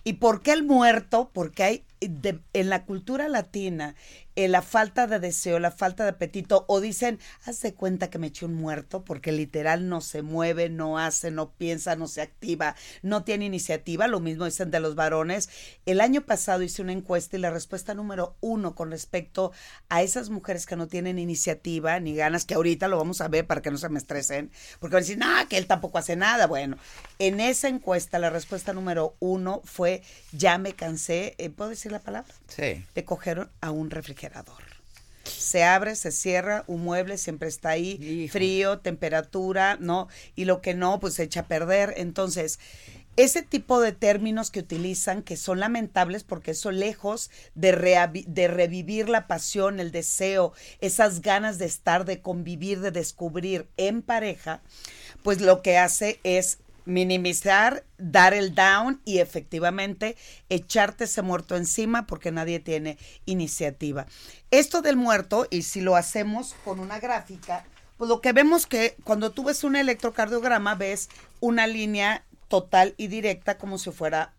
¿Y por qué el muerto? Porque hay en la cultura latina eh, la falta de deseo, la falta de apetito, o dicen, haz de cuenta que me eché un muerto, porque literal no se mueve, no hace, no piensa, no se activa, no tiene iniciativa, lo mismo dicen de los varones. El año pasado hice una encuesta y la respuesta número uno con respecto a esas mujeres que no tienen iniciativa ni ganas, que ahorita lo vamos a ver para que no se me estresen, porque van a decir, no, que él tampoco hace nada. Bueno, en esa encuesta la respuesta número uno fue, ya me cansé, eh, ¿puedo decir la palabra? Sí. de coger a un refrigerador. Se abre, se cierra, un mueble siempre está ahí, frío, temperatura, ¿no? Y lo que no, pues se echa a perder. Entonces, ese tipo de términos que utilizan, que son lamentables porque eso lejos de, de revivir la pasión, el deseo, esas ganas de estar, de convivir, de descubrir en pareja, pues lo que hace es minimizar, dar el down y efectivamente echarte ese muerto encima porque nadie tiene iniciativa. Esto del muerto, y si lo hacemos con una gráfica, pues lo que vemos que cuando tú ves un electrocardiograma ves una línea total y directa como si fuera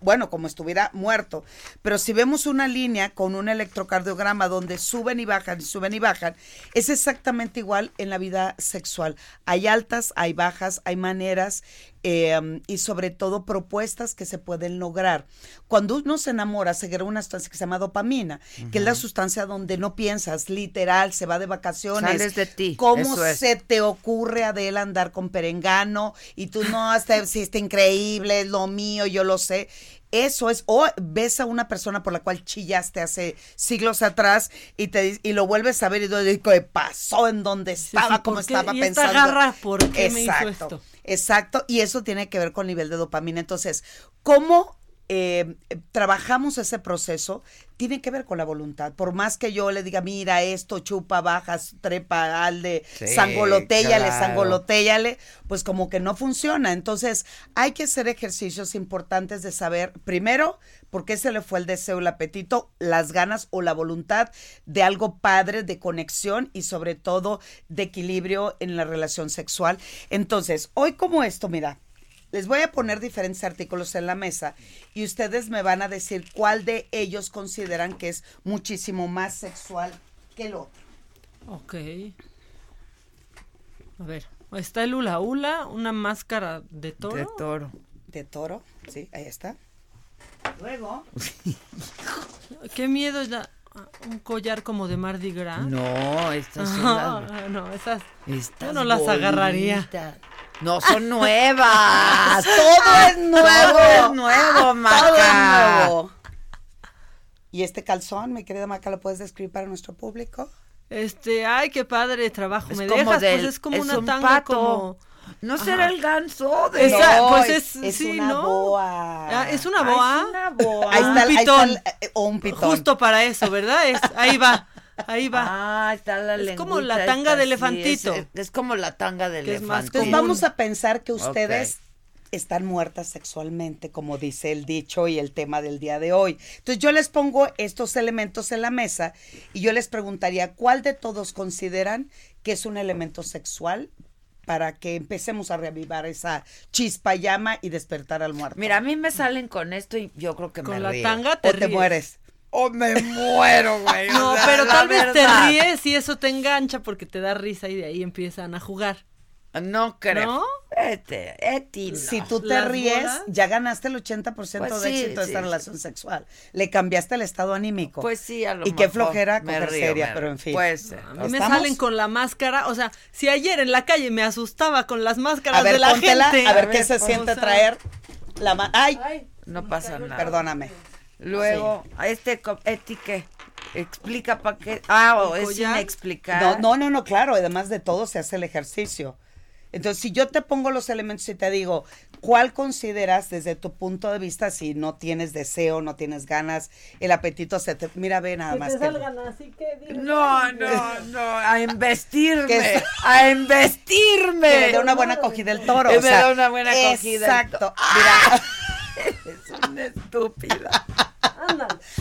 bueno, como estuviera muerto. Pero si vemos una línea con un electrocardiograma donde suben y bajan y suben y bajan, es exactamente igual en la vida sexual. Hay altas, hay bajas, hay maneras eh, y sobre todo propuestas que se pueden lograr. Cuando uno se enamora, se crea una sustancia que se llama dopamina, que es la sustancia donde no piensas, literal, se va de vacaciones. Sales de ti, ¿Cómo es. se te ocurre, Adela, andar con perengano? Y tú no, hasta está increíble, es lo mío, yo lo sé. Eso es, o ves a una persona por la cual chillaste hace siglos atrás y te y lo vuelves a ver y dices, ¿qué pasó? ¿En dónde estaba? sí, ¿Cómo ¿por qué? estaba ¿Y esta pensando? garra por qué me hizo Exacto, esto? Exacto, y eso tiene que ver con el nivel de dopamina. Entonces, ¿cómo eh, trabajamos ese proceso? Tiene que ver con la voluntad. Por más que yo le diga, mira esto, chupa, bajas, trepa, alde, Sí, sangolotéllale, claro. sangolotéllale, pues como que no funciona. Entonces, hay que hacer ejercicios importantes de saber, primero, por qué se le fue el deseo, el apetito, las ganas o la voluntad de algo padre, de conexión y sobre todo de equilibrio en la relación sexual. Entonces, hoy como esto, mira, les voy a poner diferentes artículos en la mesa y ustedes me van a decir cuál de ellos consideran que es muchísimo más sexual que el otro. Ok. A ver, está el hula hula, una máscara de toro. De toro. De toro, sí, ahí está. Luego. *laughs* Qué miedo ya. Un collar como de Mardi Gras. No, estas son *laughs* las- no, esas. Estas yo no las agarraría. No, son nuevas. *laughs* Todo es nuevo. Todo es nuevo, *laughs* Todo Maca. es nuevo. ¿Y este calzón, mi querida Maca, lo puedes describir para nuestro público? Este, ay, qué padre trabajo. Es me como dejas, del- pues es como es una un tanga pato. como. ¿No será el ganso de- Esa, No, pues es- sí, una ¿no? boa. Ah, es una Ah, boa. es una boa. Ahí está, un ahí está pitón. el- o un pitón. Justo para eso, ¿verdad? Es, ahí va, *laughs* ahí va. Ah, está la Es como la tanga sí, elefantito. es, es como la tanga del Que es más elefante. Entonces vamos a pensar que ustedes están muertas sexualmente, como dice el dicho y el tema del día de hoy. Entonces yo les pongo estos elementos en la mesa y yo les preguntaría cuál de todos consideran que es un elemento sexual para que empecemos a reavivar esa chispa llama y despertar al muerto. Mira, a mí me salen con esto y yo creo que Con me la río. tanga te o te mueres. O me muero, güey. o No, sea, pero tal vez te ríes y eso te engancha porque te da risa y de ahí empiezan a jugar. No creo. ¿No? Este, no. Si tú te ¿Las ríes, bolas? ya ganaste el 80% Pues de sí, éxito de sí, esta sí. relación sexual. Le cambiaste el estado anímico. Pues sí, a lo Y qué flojera me coger río, seria, me pero en fin. Puede ser. A mí me ¿Estamos? salen con la máscara, o sea, si ayer en la calle me asustaba con las máscaras A ver, de la póntela, gente. a ver qué ver, se pues, siente traer la ma- Ay, No pasa nada. perdóname. Luego, este co- Eti, ¿qué? Explica para qué. Ah, o ¿El es explicar. No, no, no, no, claro, además de todo se hace el ejercicio. Entonces, si yo te pongo los elementos y te digo, ¿cuál consideras desde tu punto de vista si no tienes deseo, no tienes ganas, el apetito se te... Mira, ve nada más. que- así que... No, no, no, a *laughs* investirme, a investirme. que le dé una buena acogida el toro. Que o me sea, da una buena acogida el Exacto. Mira, Es *laughs* una estúpida.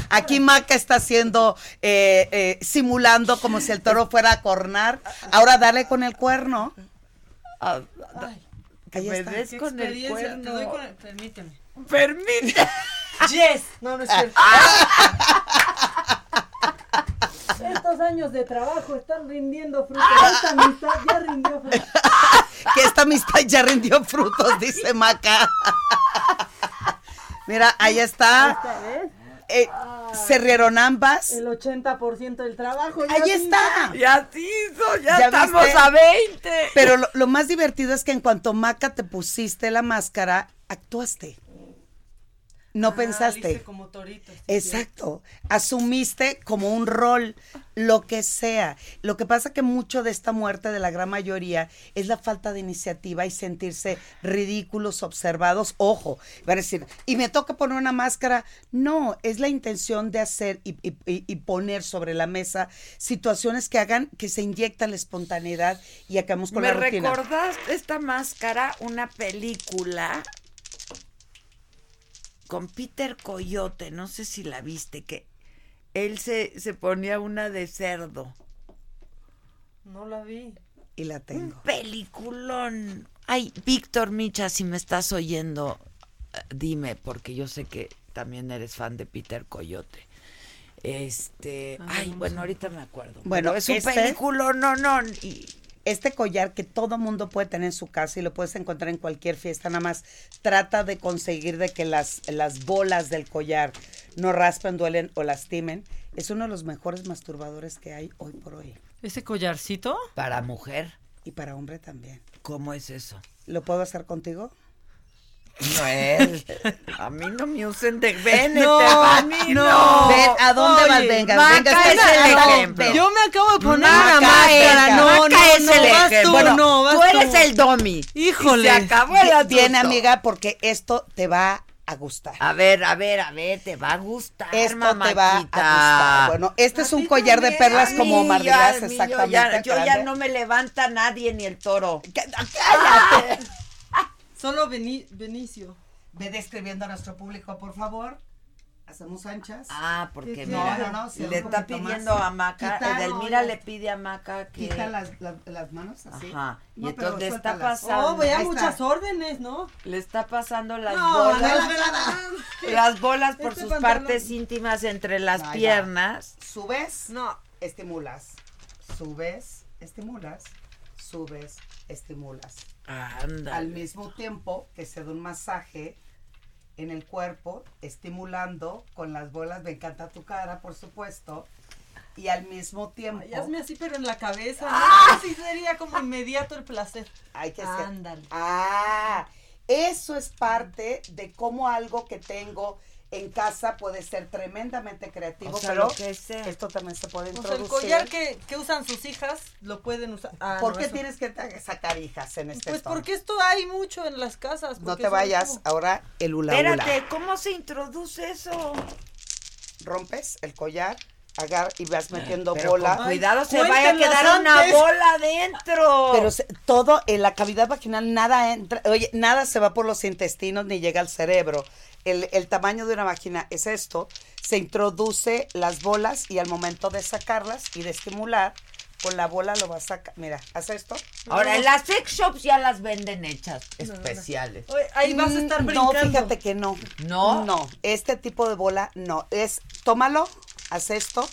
aquí Maca está haciendo, eh, eh, simulando como si el toro fuera a cornar. Ahora dale con el cuerno. Ah, Ahí me está. des con el experiencia, te doy cuerno. con el- Permíteme. Permite. Yes. No, no es cierto. *laughs* Estos años de trabajo están rindiendo frutos. Esta amistad ya rindió frutos. *laughs* que esta amistad ya rindió frutos, dice Maca. Mira, ahí está. Esta vez, Eh, se rieron ambas. el 80% del trabajo. Ahí está. Ya se hizo, ya, ¿Ya estamos viste? a 20. Pero lo, lo más divertido es que en cuanto Maca te pusiste la máscara, actuaste. No Ah, pensaste. como torito. sí, Exacto. Asumiste como un rol, lo que sea. Lo que pasa que mucho de esta muerte de la gran mayoría es la falta de iniciativa y sentirse ridículos, observados. Ojo, van a decir, ¿y me toca poner una máscara? No, es la intención de hacer y, y- y- y poner sobre la mesa situaciones que hagan que se inyecta la espontaneidad y acabamos con Me la rutina. recordaste esta máscara, una película con Peter Coyote, no sé si la viste, que él se, se ponía una de cerdo. No la vi. Y la Un tengo. peliculón. Ay, Víctor Micha, si me estás oyendo, eh, dime, porque yo sé que también eres fan de Peter Coyote. Este, ay, bueno, ahorita me acuerdo. Bueno, es un este- película, no, no, y este collar que todo mundo puede tener en su casa y lo puedes encontrar en cualquier fiesta, nada más trata de conseguir de que las, las bolas del collar no raspen, duelen o lastimen. Es uno de los mejores masturbadores que hay hoy por hoy. ¿Ese collarcito? Para mujer. Y para hombre también. ¿Cómo es eso? ¿Lo puedo hacer contigo? No es. A mí no me usen de Vénete, No, a mí no. no. Ven, ¿a dónde vas? Venga, venga, es espera, el no, ejemplo. ven. Yo me acabo de poner una máscara. es- No, Maca no, es no, el vas tú, Bueno, no, vas tú eres tú. el domi. Híjole. Y se acabó el asunto. bien, amiga, porque esto te va a gustar. A ver, a ver, a ver, te va a gustar, Esto te va a gustar. Bueno, este es un collar de perlas como Gras, mi, yo exactamente. ya- Yo ya, no me levanta nadie ni el toro. ¡Cállate! Solo Beni- Benicio. Ve describiendo a nuestro público, por favor. Hacemos anchas. Ah, porque ¿Qué mira, quiere? No, no, sí, le está pidiendo más. a Maca, Quita, Edelmira no, le pide a Maca que... Quita las, las, las manos así. Ajá, y No, entonces le está pasando... Oh, está. muchas órdenes, ¿no? Le está pasando las No, bolas. no, espera, Las bolas por Este sus pantalón. partes íntimas entre las Ahí va. piernas. Subes, No. estimulas. Subes, estimulas. Subes, estimulas. Al mismo tiempo que se da un masaje en el cuerpo, estimulando con las bolas. Me encanta tu cara, por supuesto. Y al mismo tiempo. Ay, hazme así, pero en la cabeza. ¡Ah! Así sería como inmediato el placer. Hay que ser. Ándale. Ah, eso es parte de cómo algo que tengo en casa puede ser tremendamente creativo, O sea, pero lo que sea. esto también se puede O sea, introducir. el collar que, que usan sus hijas lo pueden usar. Ah, ¿Por no, qué eso- tienes que sacar hijas en este Pues tono? porque esto hay mucho en las casas. No te vayas, como- ahora el hula hula. Espérate, ¿cómo se introduce eso? Rompes el collar, agar y vas metiendo Pero bola. con cuidado se vaya a quedar una bola adentro. Pero se- todo en la cavidad vaginal, nada entra, oye, nada se va por los intestinos ni llega al cerebro. El, el tamaño de una vagina es esto. Se introduce las bolas y al momento de sacarlas y de estimular, con la bola lo vas a sacar. Mira, haz esto. Ahora, en las sex shops ya las venden hechas, especiales. Oye, ahí vas a estar Mm, brincando. No, fíjate que no. ¿No? No, este tipo de bola no. Es, tómalo, haz esto.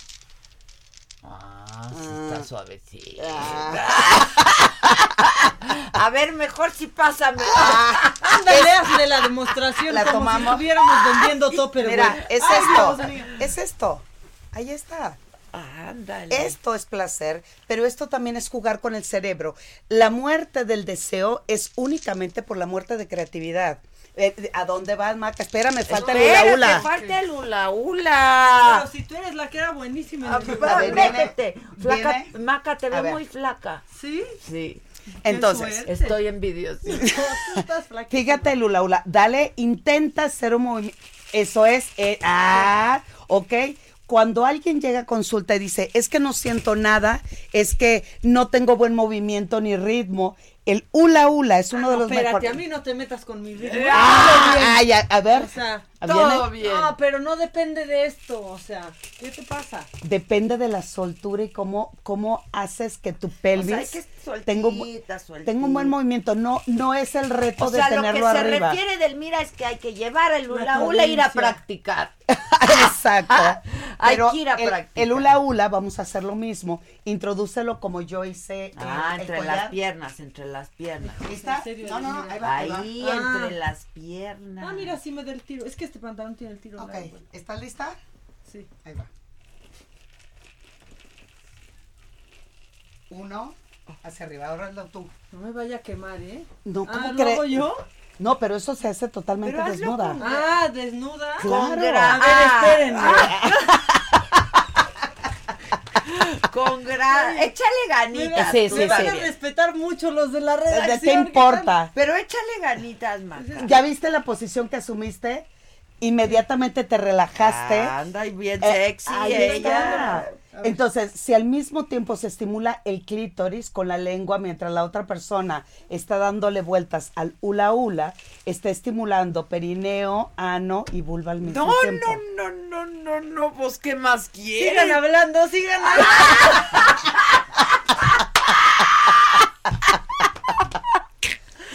Ah, sí está Ah. suavecito. Ah. *laughs* *laughs* A ver, mejor si pásame. *laughs* Ándale, hazle la demostración La como tomamos. si estuviéramos vendiendo topper, Mira, es Ay, esto. Dios mío. Es esto. Ahí está. Ándale. Esto es placer, pero esto también es jugar con el cerebro. La muerte del deseo es únicamente por la muerte de creatividad. Eh, ¿A dónde vas, Maca? Espérame, falta el hula hula. falta el hula hula. Pero si tú eres la que era buenísima. en Ah, el- va, ver, viene, métete. Flaca, viene. Maca, te A veo ver. muy flaca. ¿Sí? Sí. Entonces, suerte. Estoy envidiosa. *laughs* Tú estás flaquísima. fíjate el hula hula. Dale, intenta hacer un movimiento. Eso es. eh, ah, ok. Cuando alguien llega a consulta y dice, es que no siento nada, es que no tengo buen movimiento ni ritmo, el hula hula es uno Ah, de no, los espérate, mejores. a mí no te metas con mi ritmo. Ah, ay, a, a ver, O sea, ¿viene? bien. No, pero no depende de esto. O sea, ¿qué te pasa? depende de la soltura y cómo, cómo haces que tu pelvis O sea, hay que sueltita, tenga, un, bu- sueltita. tenga un buen movimiento. No, no es el reto O sea, de lo que tenerlo se arriba. refiere del mira es que hay que llevar el hula La hula e ir a practicar. *laughs* Exacto. *laughs* Hay Pero que ir a el, practicar. el hula hula, vamos a hacer lo mismo. Introdúcelo como yo hice. eh, Ah, el entre las piernas, entre las piernas. ¿Lista? ¿En serio, No, no, no, Edelmira? ahí va, ahí va. Ahí, Ah. entre las piernas. Ah, mira, sí me da el tiro. Es que este pantalón tiene el tiro. Ok, largo. ¿estás lista? Sí. Ahí va. Uno, hacia arriba, ahora tú. No me vaya a quemar, ¿eh? No, Ah, ¿cómo ¿lo hago crees? yo? No, pero eso se hace totalmente Pero desnuda. con- Ah, desnuda. Claro. gra- A ver, Ah. espérenme. *laughs* Con gran... Échale Me ganitas. Sí, tú sí, me van sí. a respetar mucho los de la ¿De redacción. qué importa? Pero échale ganitas, Maca. ¿Ya viste la posición que asumiste? Inmediatamente te relajaste. Anda, y bien Eh, sexy ahí ella. Entonces, si al mismo tiempo se estimula el clítoris con la lengua mientras la otra persona está dándole vueltas al hula hula, está estimulando perineo, ano y vulva al mismo No, tiempo. no, no, no, no, no, pues ¿qué más Sigan quieren? hablando, sigan hablando.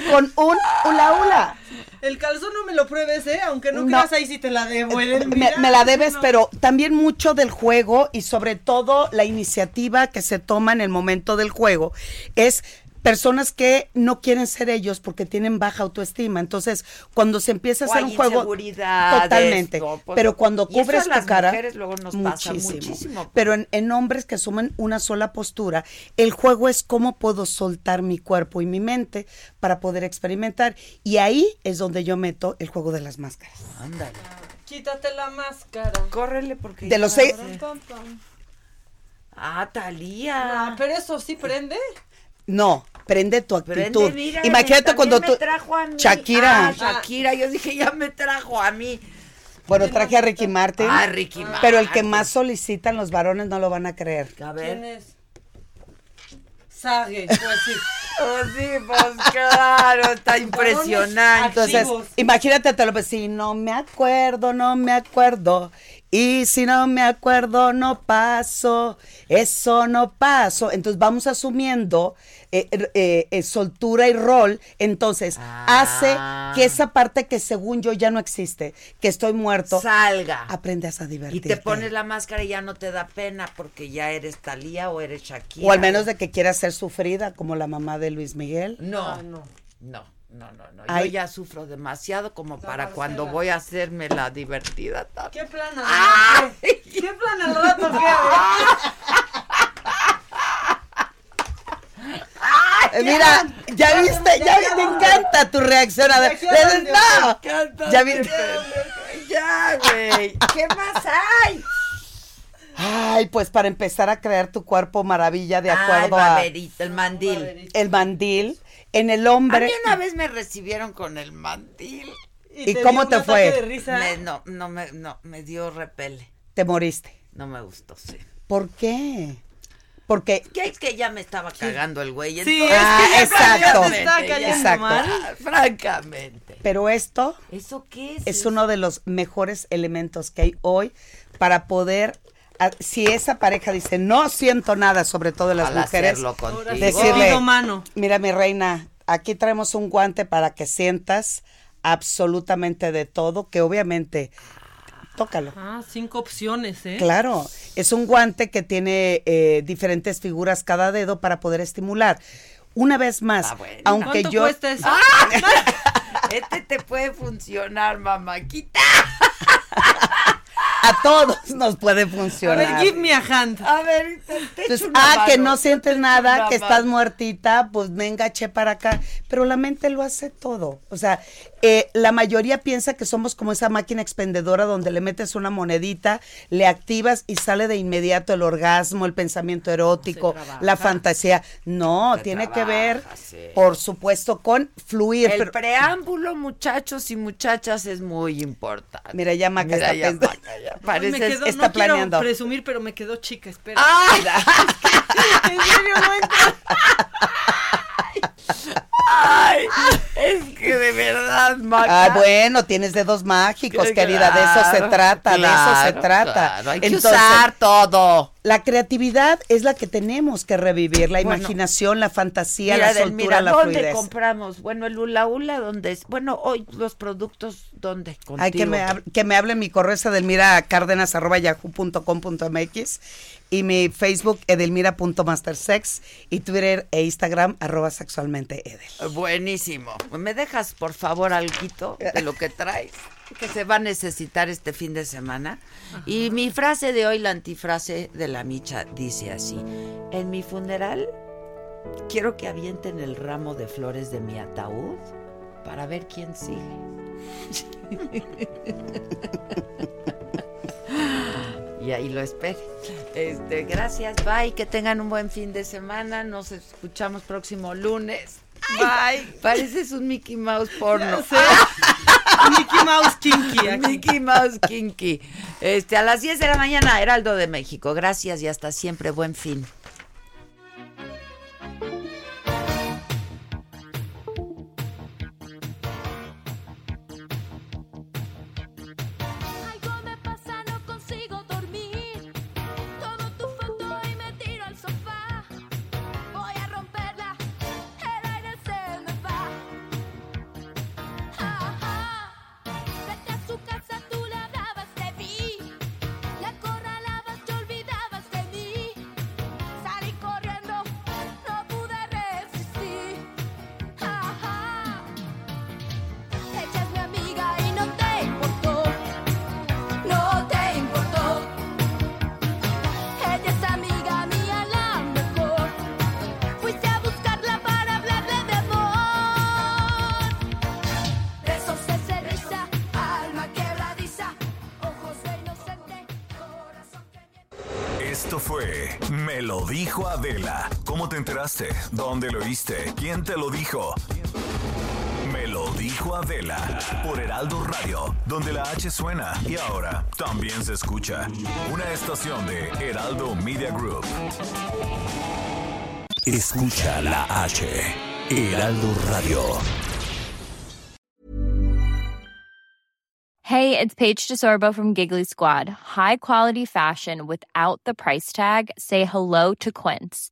Con un hula hula. El calzón no me lo pruebes, ¿eh? Aunque no, No. creas ahí si te la debo. me, me la debes, No. pero también mucho del juego y sobre todo la iniciativa que se toma en el momento del juego es personas que no quieren ser ellos porque tienen baja autoestima. Entonces, cuando se empieza a O hacer hay un juego totalmente, no, pues, pero cuando cubres tu cara mujeres luego nos pasa muchísimo. Pero en, en hombres que asumen una sola postura, el juego es cómo puedo soltar mi cuerpo y mi mente para poder experimentar y ahí es donde yo meto el juego de las máscaras. Ándale. Quítate la máscara. Córrele porque. De los seis- Ah, Talía. No, pero eso sí prende. No, prende tu Prende, actitud. mira, Imagínate cuando me tú trajo a mí. Shakira. Ah, Shakira, yo dije, ya me trajo a mí. Bueno, traje a Ricky Martin. Ah, Ricky Pero el que Martin. más solicitan los varones no lo van a creer. A ¿Quién ver. es? Sage, pues sí. *laughs* Oh, sí, pues claro, está impresionante. Entonces, imagínate, te lo pues, si no me acuerdo, no me acuerdo. Y si no me acuerdo, no paso. Eso no paso. Entonces vamos asumiendo eh, eh, eh, soltura y rol. Entonces hace que esa parte que según yo ya no existe, que estoy muerto, Salga. aprendes a Y divertirte. te pones la máscara y ya no te da pena porque ya eres Talía o eres Shakira. O al menos de que quieras ser sufrida, como la mamá de Luis Miguel. No, no, no, no, no, no. Ay. Yo ya sufro demasiado como para cuando voy a hacerme la divertida. ¿Qué plan al rato? ¿Qué plan al rato? Eh, Mira, ya viste, ya me encanta tu reacción. A ver, ¿De qué hablan de- no, me encanta ya viste. Ya, güey. ¿Qué más hay? Ay, pues para empezar a crear tu cuerpo maravilla de el acuerdo a baberito, el mandil. el mandil en el A hombre. mí una vez me recibieron con el mandil. ¿Y te cómo te fue? de risa? Me- no, no me, no, me dio repele. Te moriste. No me gustó, sí. ¿Por qué? Porque Que es que ya me estaba cagando el güey. Sí, es que *laughs* me exacto. mal. Francamente. Pero esto ¿Eso qué es? es uno de los mejores elementos que hay hoy para poder a- si esa pareja dice no siento nada, sobre todo las Al mujeres, decirle, mano. mira mi reina, aquí traemos un guante para que sientas absolutamente de todo, que obviamente tócalo. Ah, cinco opciones, ¿eh? Claro, es un guante que tiene eh, diferentes figuras cada dedo para poder estimular. Una vez más, aunque ¿Cuánto yo cuesta eso? *laughs* Este te puede funcionar, mamáquita. *laughs* a todos nos puede A funcionar. ver, give me a hand. A ver, te, te Entonces, echo una ah, que no sientes nada, que estás muertita, pues venga, che para acá. Pero la mente lo hace todo. O sea, eh, la mayoría piensa que somos como esa máquina expendedora donde le metes una monedita, le activas y sale de inmediato el orgasmo, el pensamiento erótico, la fantasía. No, tiene que ver, por supuesto, con fluir. El pero- preámbulo, muchachos y muchachas, es muy importante. Mira, ya Maca Mira, está ya pensando. Maca, ya me pareces- quedó, está no quiero planeando. presumir, pero me quedó chica, espera. ¡Ah! en serio, no entra. Ay, es que de verdad, Maca. Ah, bueno, tienes dedos mágicos, Que querida, de eso se claro, trata, de eso se trata. hay que usar todo. La creatividad es la que tenemos que revivir, la Bueno. imaginación, la fantasía, Mira, la Del, soltura, mira, la ¿dónde fluidez. compramos? Bueno, el hula hula, ¿dónde es? Bueno, hoy los productos, ¿dónde? Ay, que Contigo. me, que me hable mi correo es edelmiracárdenas.yahoo.com.mx y mi Facebook edelmira.mastersex y Twitter e Instagram arroba sexualmente edel. Buenísimo. ¿Me dejas, por favor, algo de lo que traes? Que se va a necesitar este fin de semana. Y mi frase de hoy, la antifrase de la micha, dice así. En mi funeral, quiero que avienten el ramo de flores de mi ataúd para ver quién sigue. *laughs* y ahí lo espere. Este, gracias, bye, que tengan un buen fin de semana. Nos escuchamos próximo lunes. Bye. Pareces un Mickey Mouse porno. Mickey Mouse Kinky. aquí. Mickey Mouse Kinky. Este, a las 10 de la mañana, Heraldo de México. Gracias y hasta siempre. Buen fin. ¿Cómo te enteraste? ¿Dónde lo oíste? ¿Quién te lo dijo? Me lo dijo Adela por Heraldo Radio, donde la H suena y ahora también se escucha. Una estación de Heraldo Media Group. Escucha la H. Heraldo Radio. Hey, it's Paige DeSorbo from Giggly Squad. High quality fashion without the price tag. Say hello to Quince.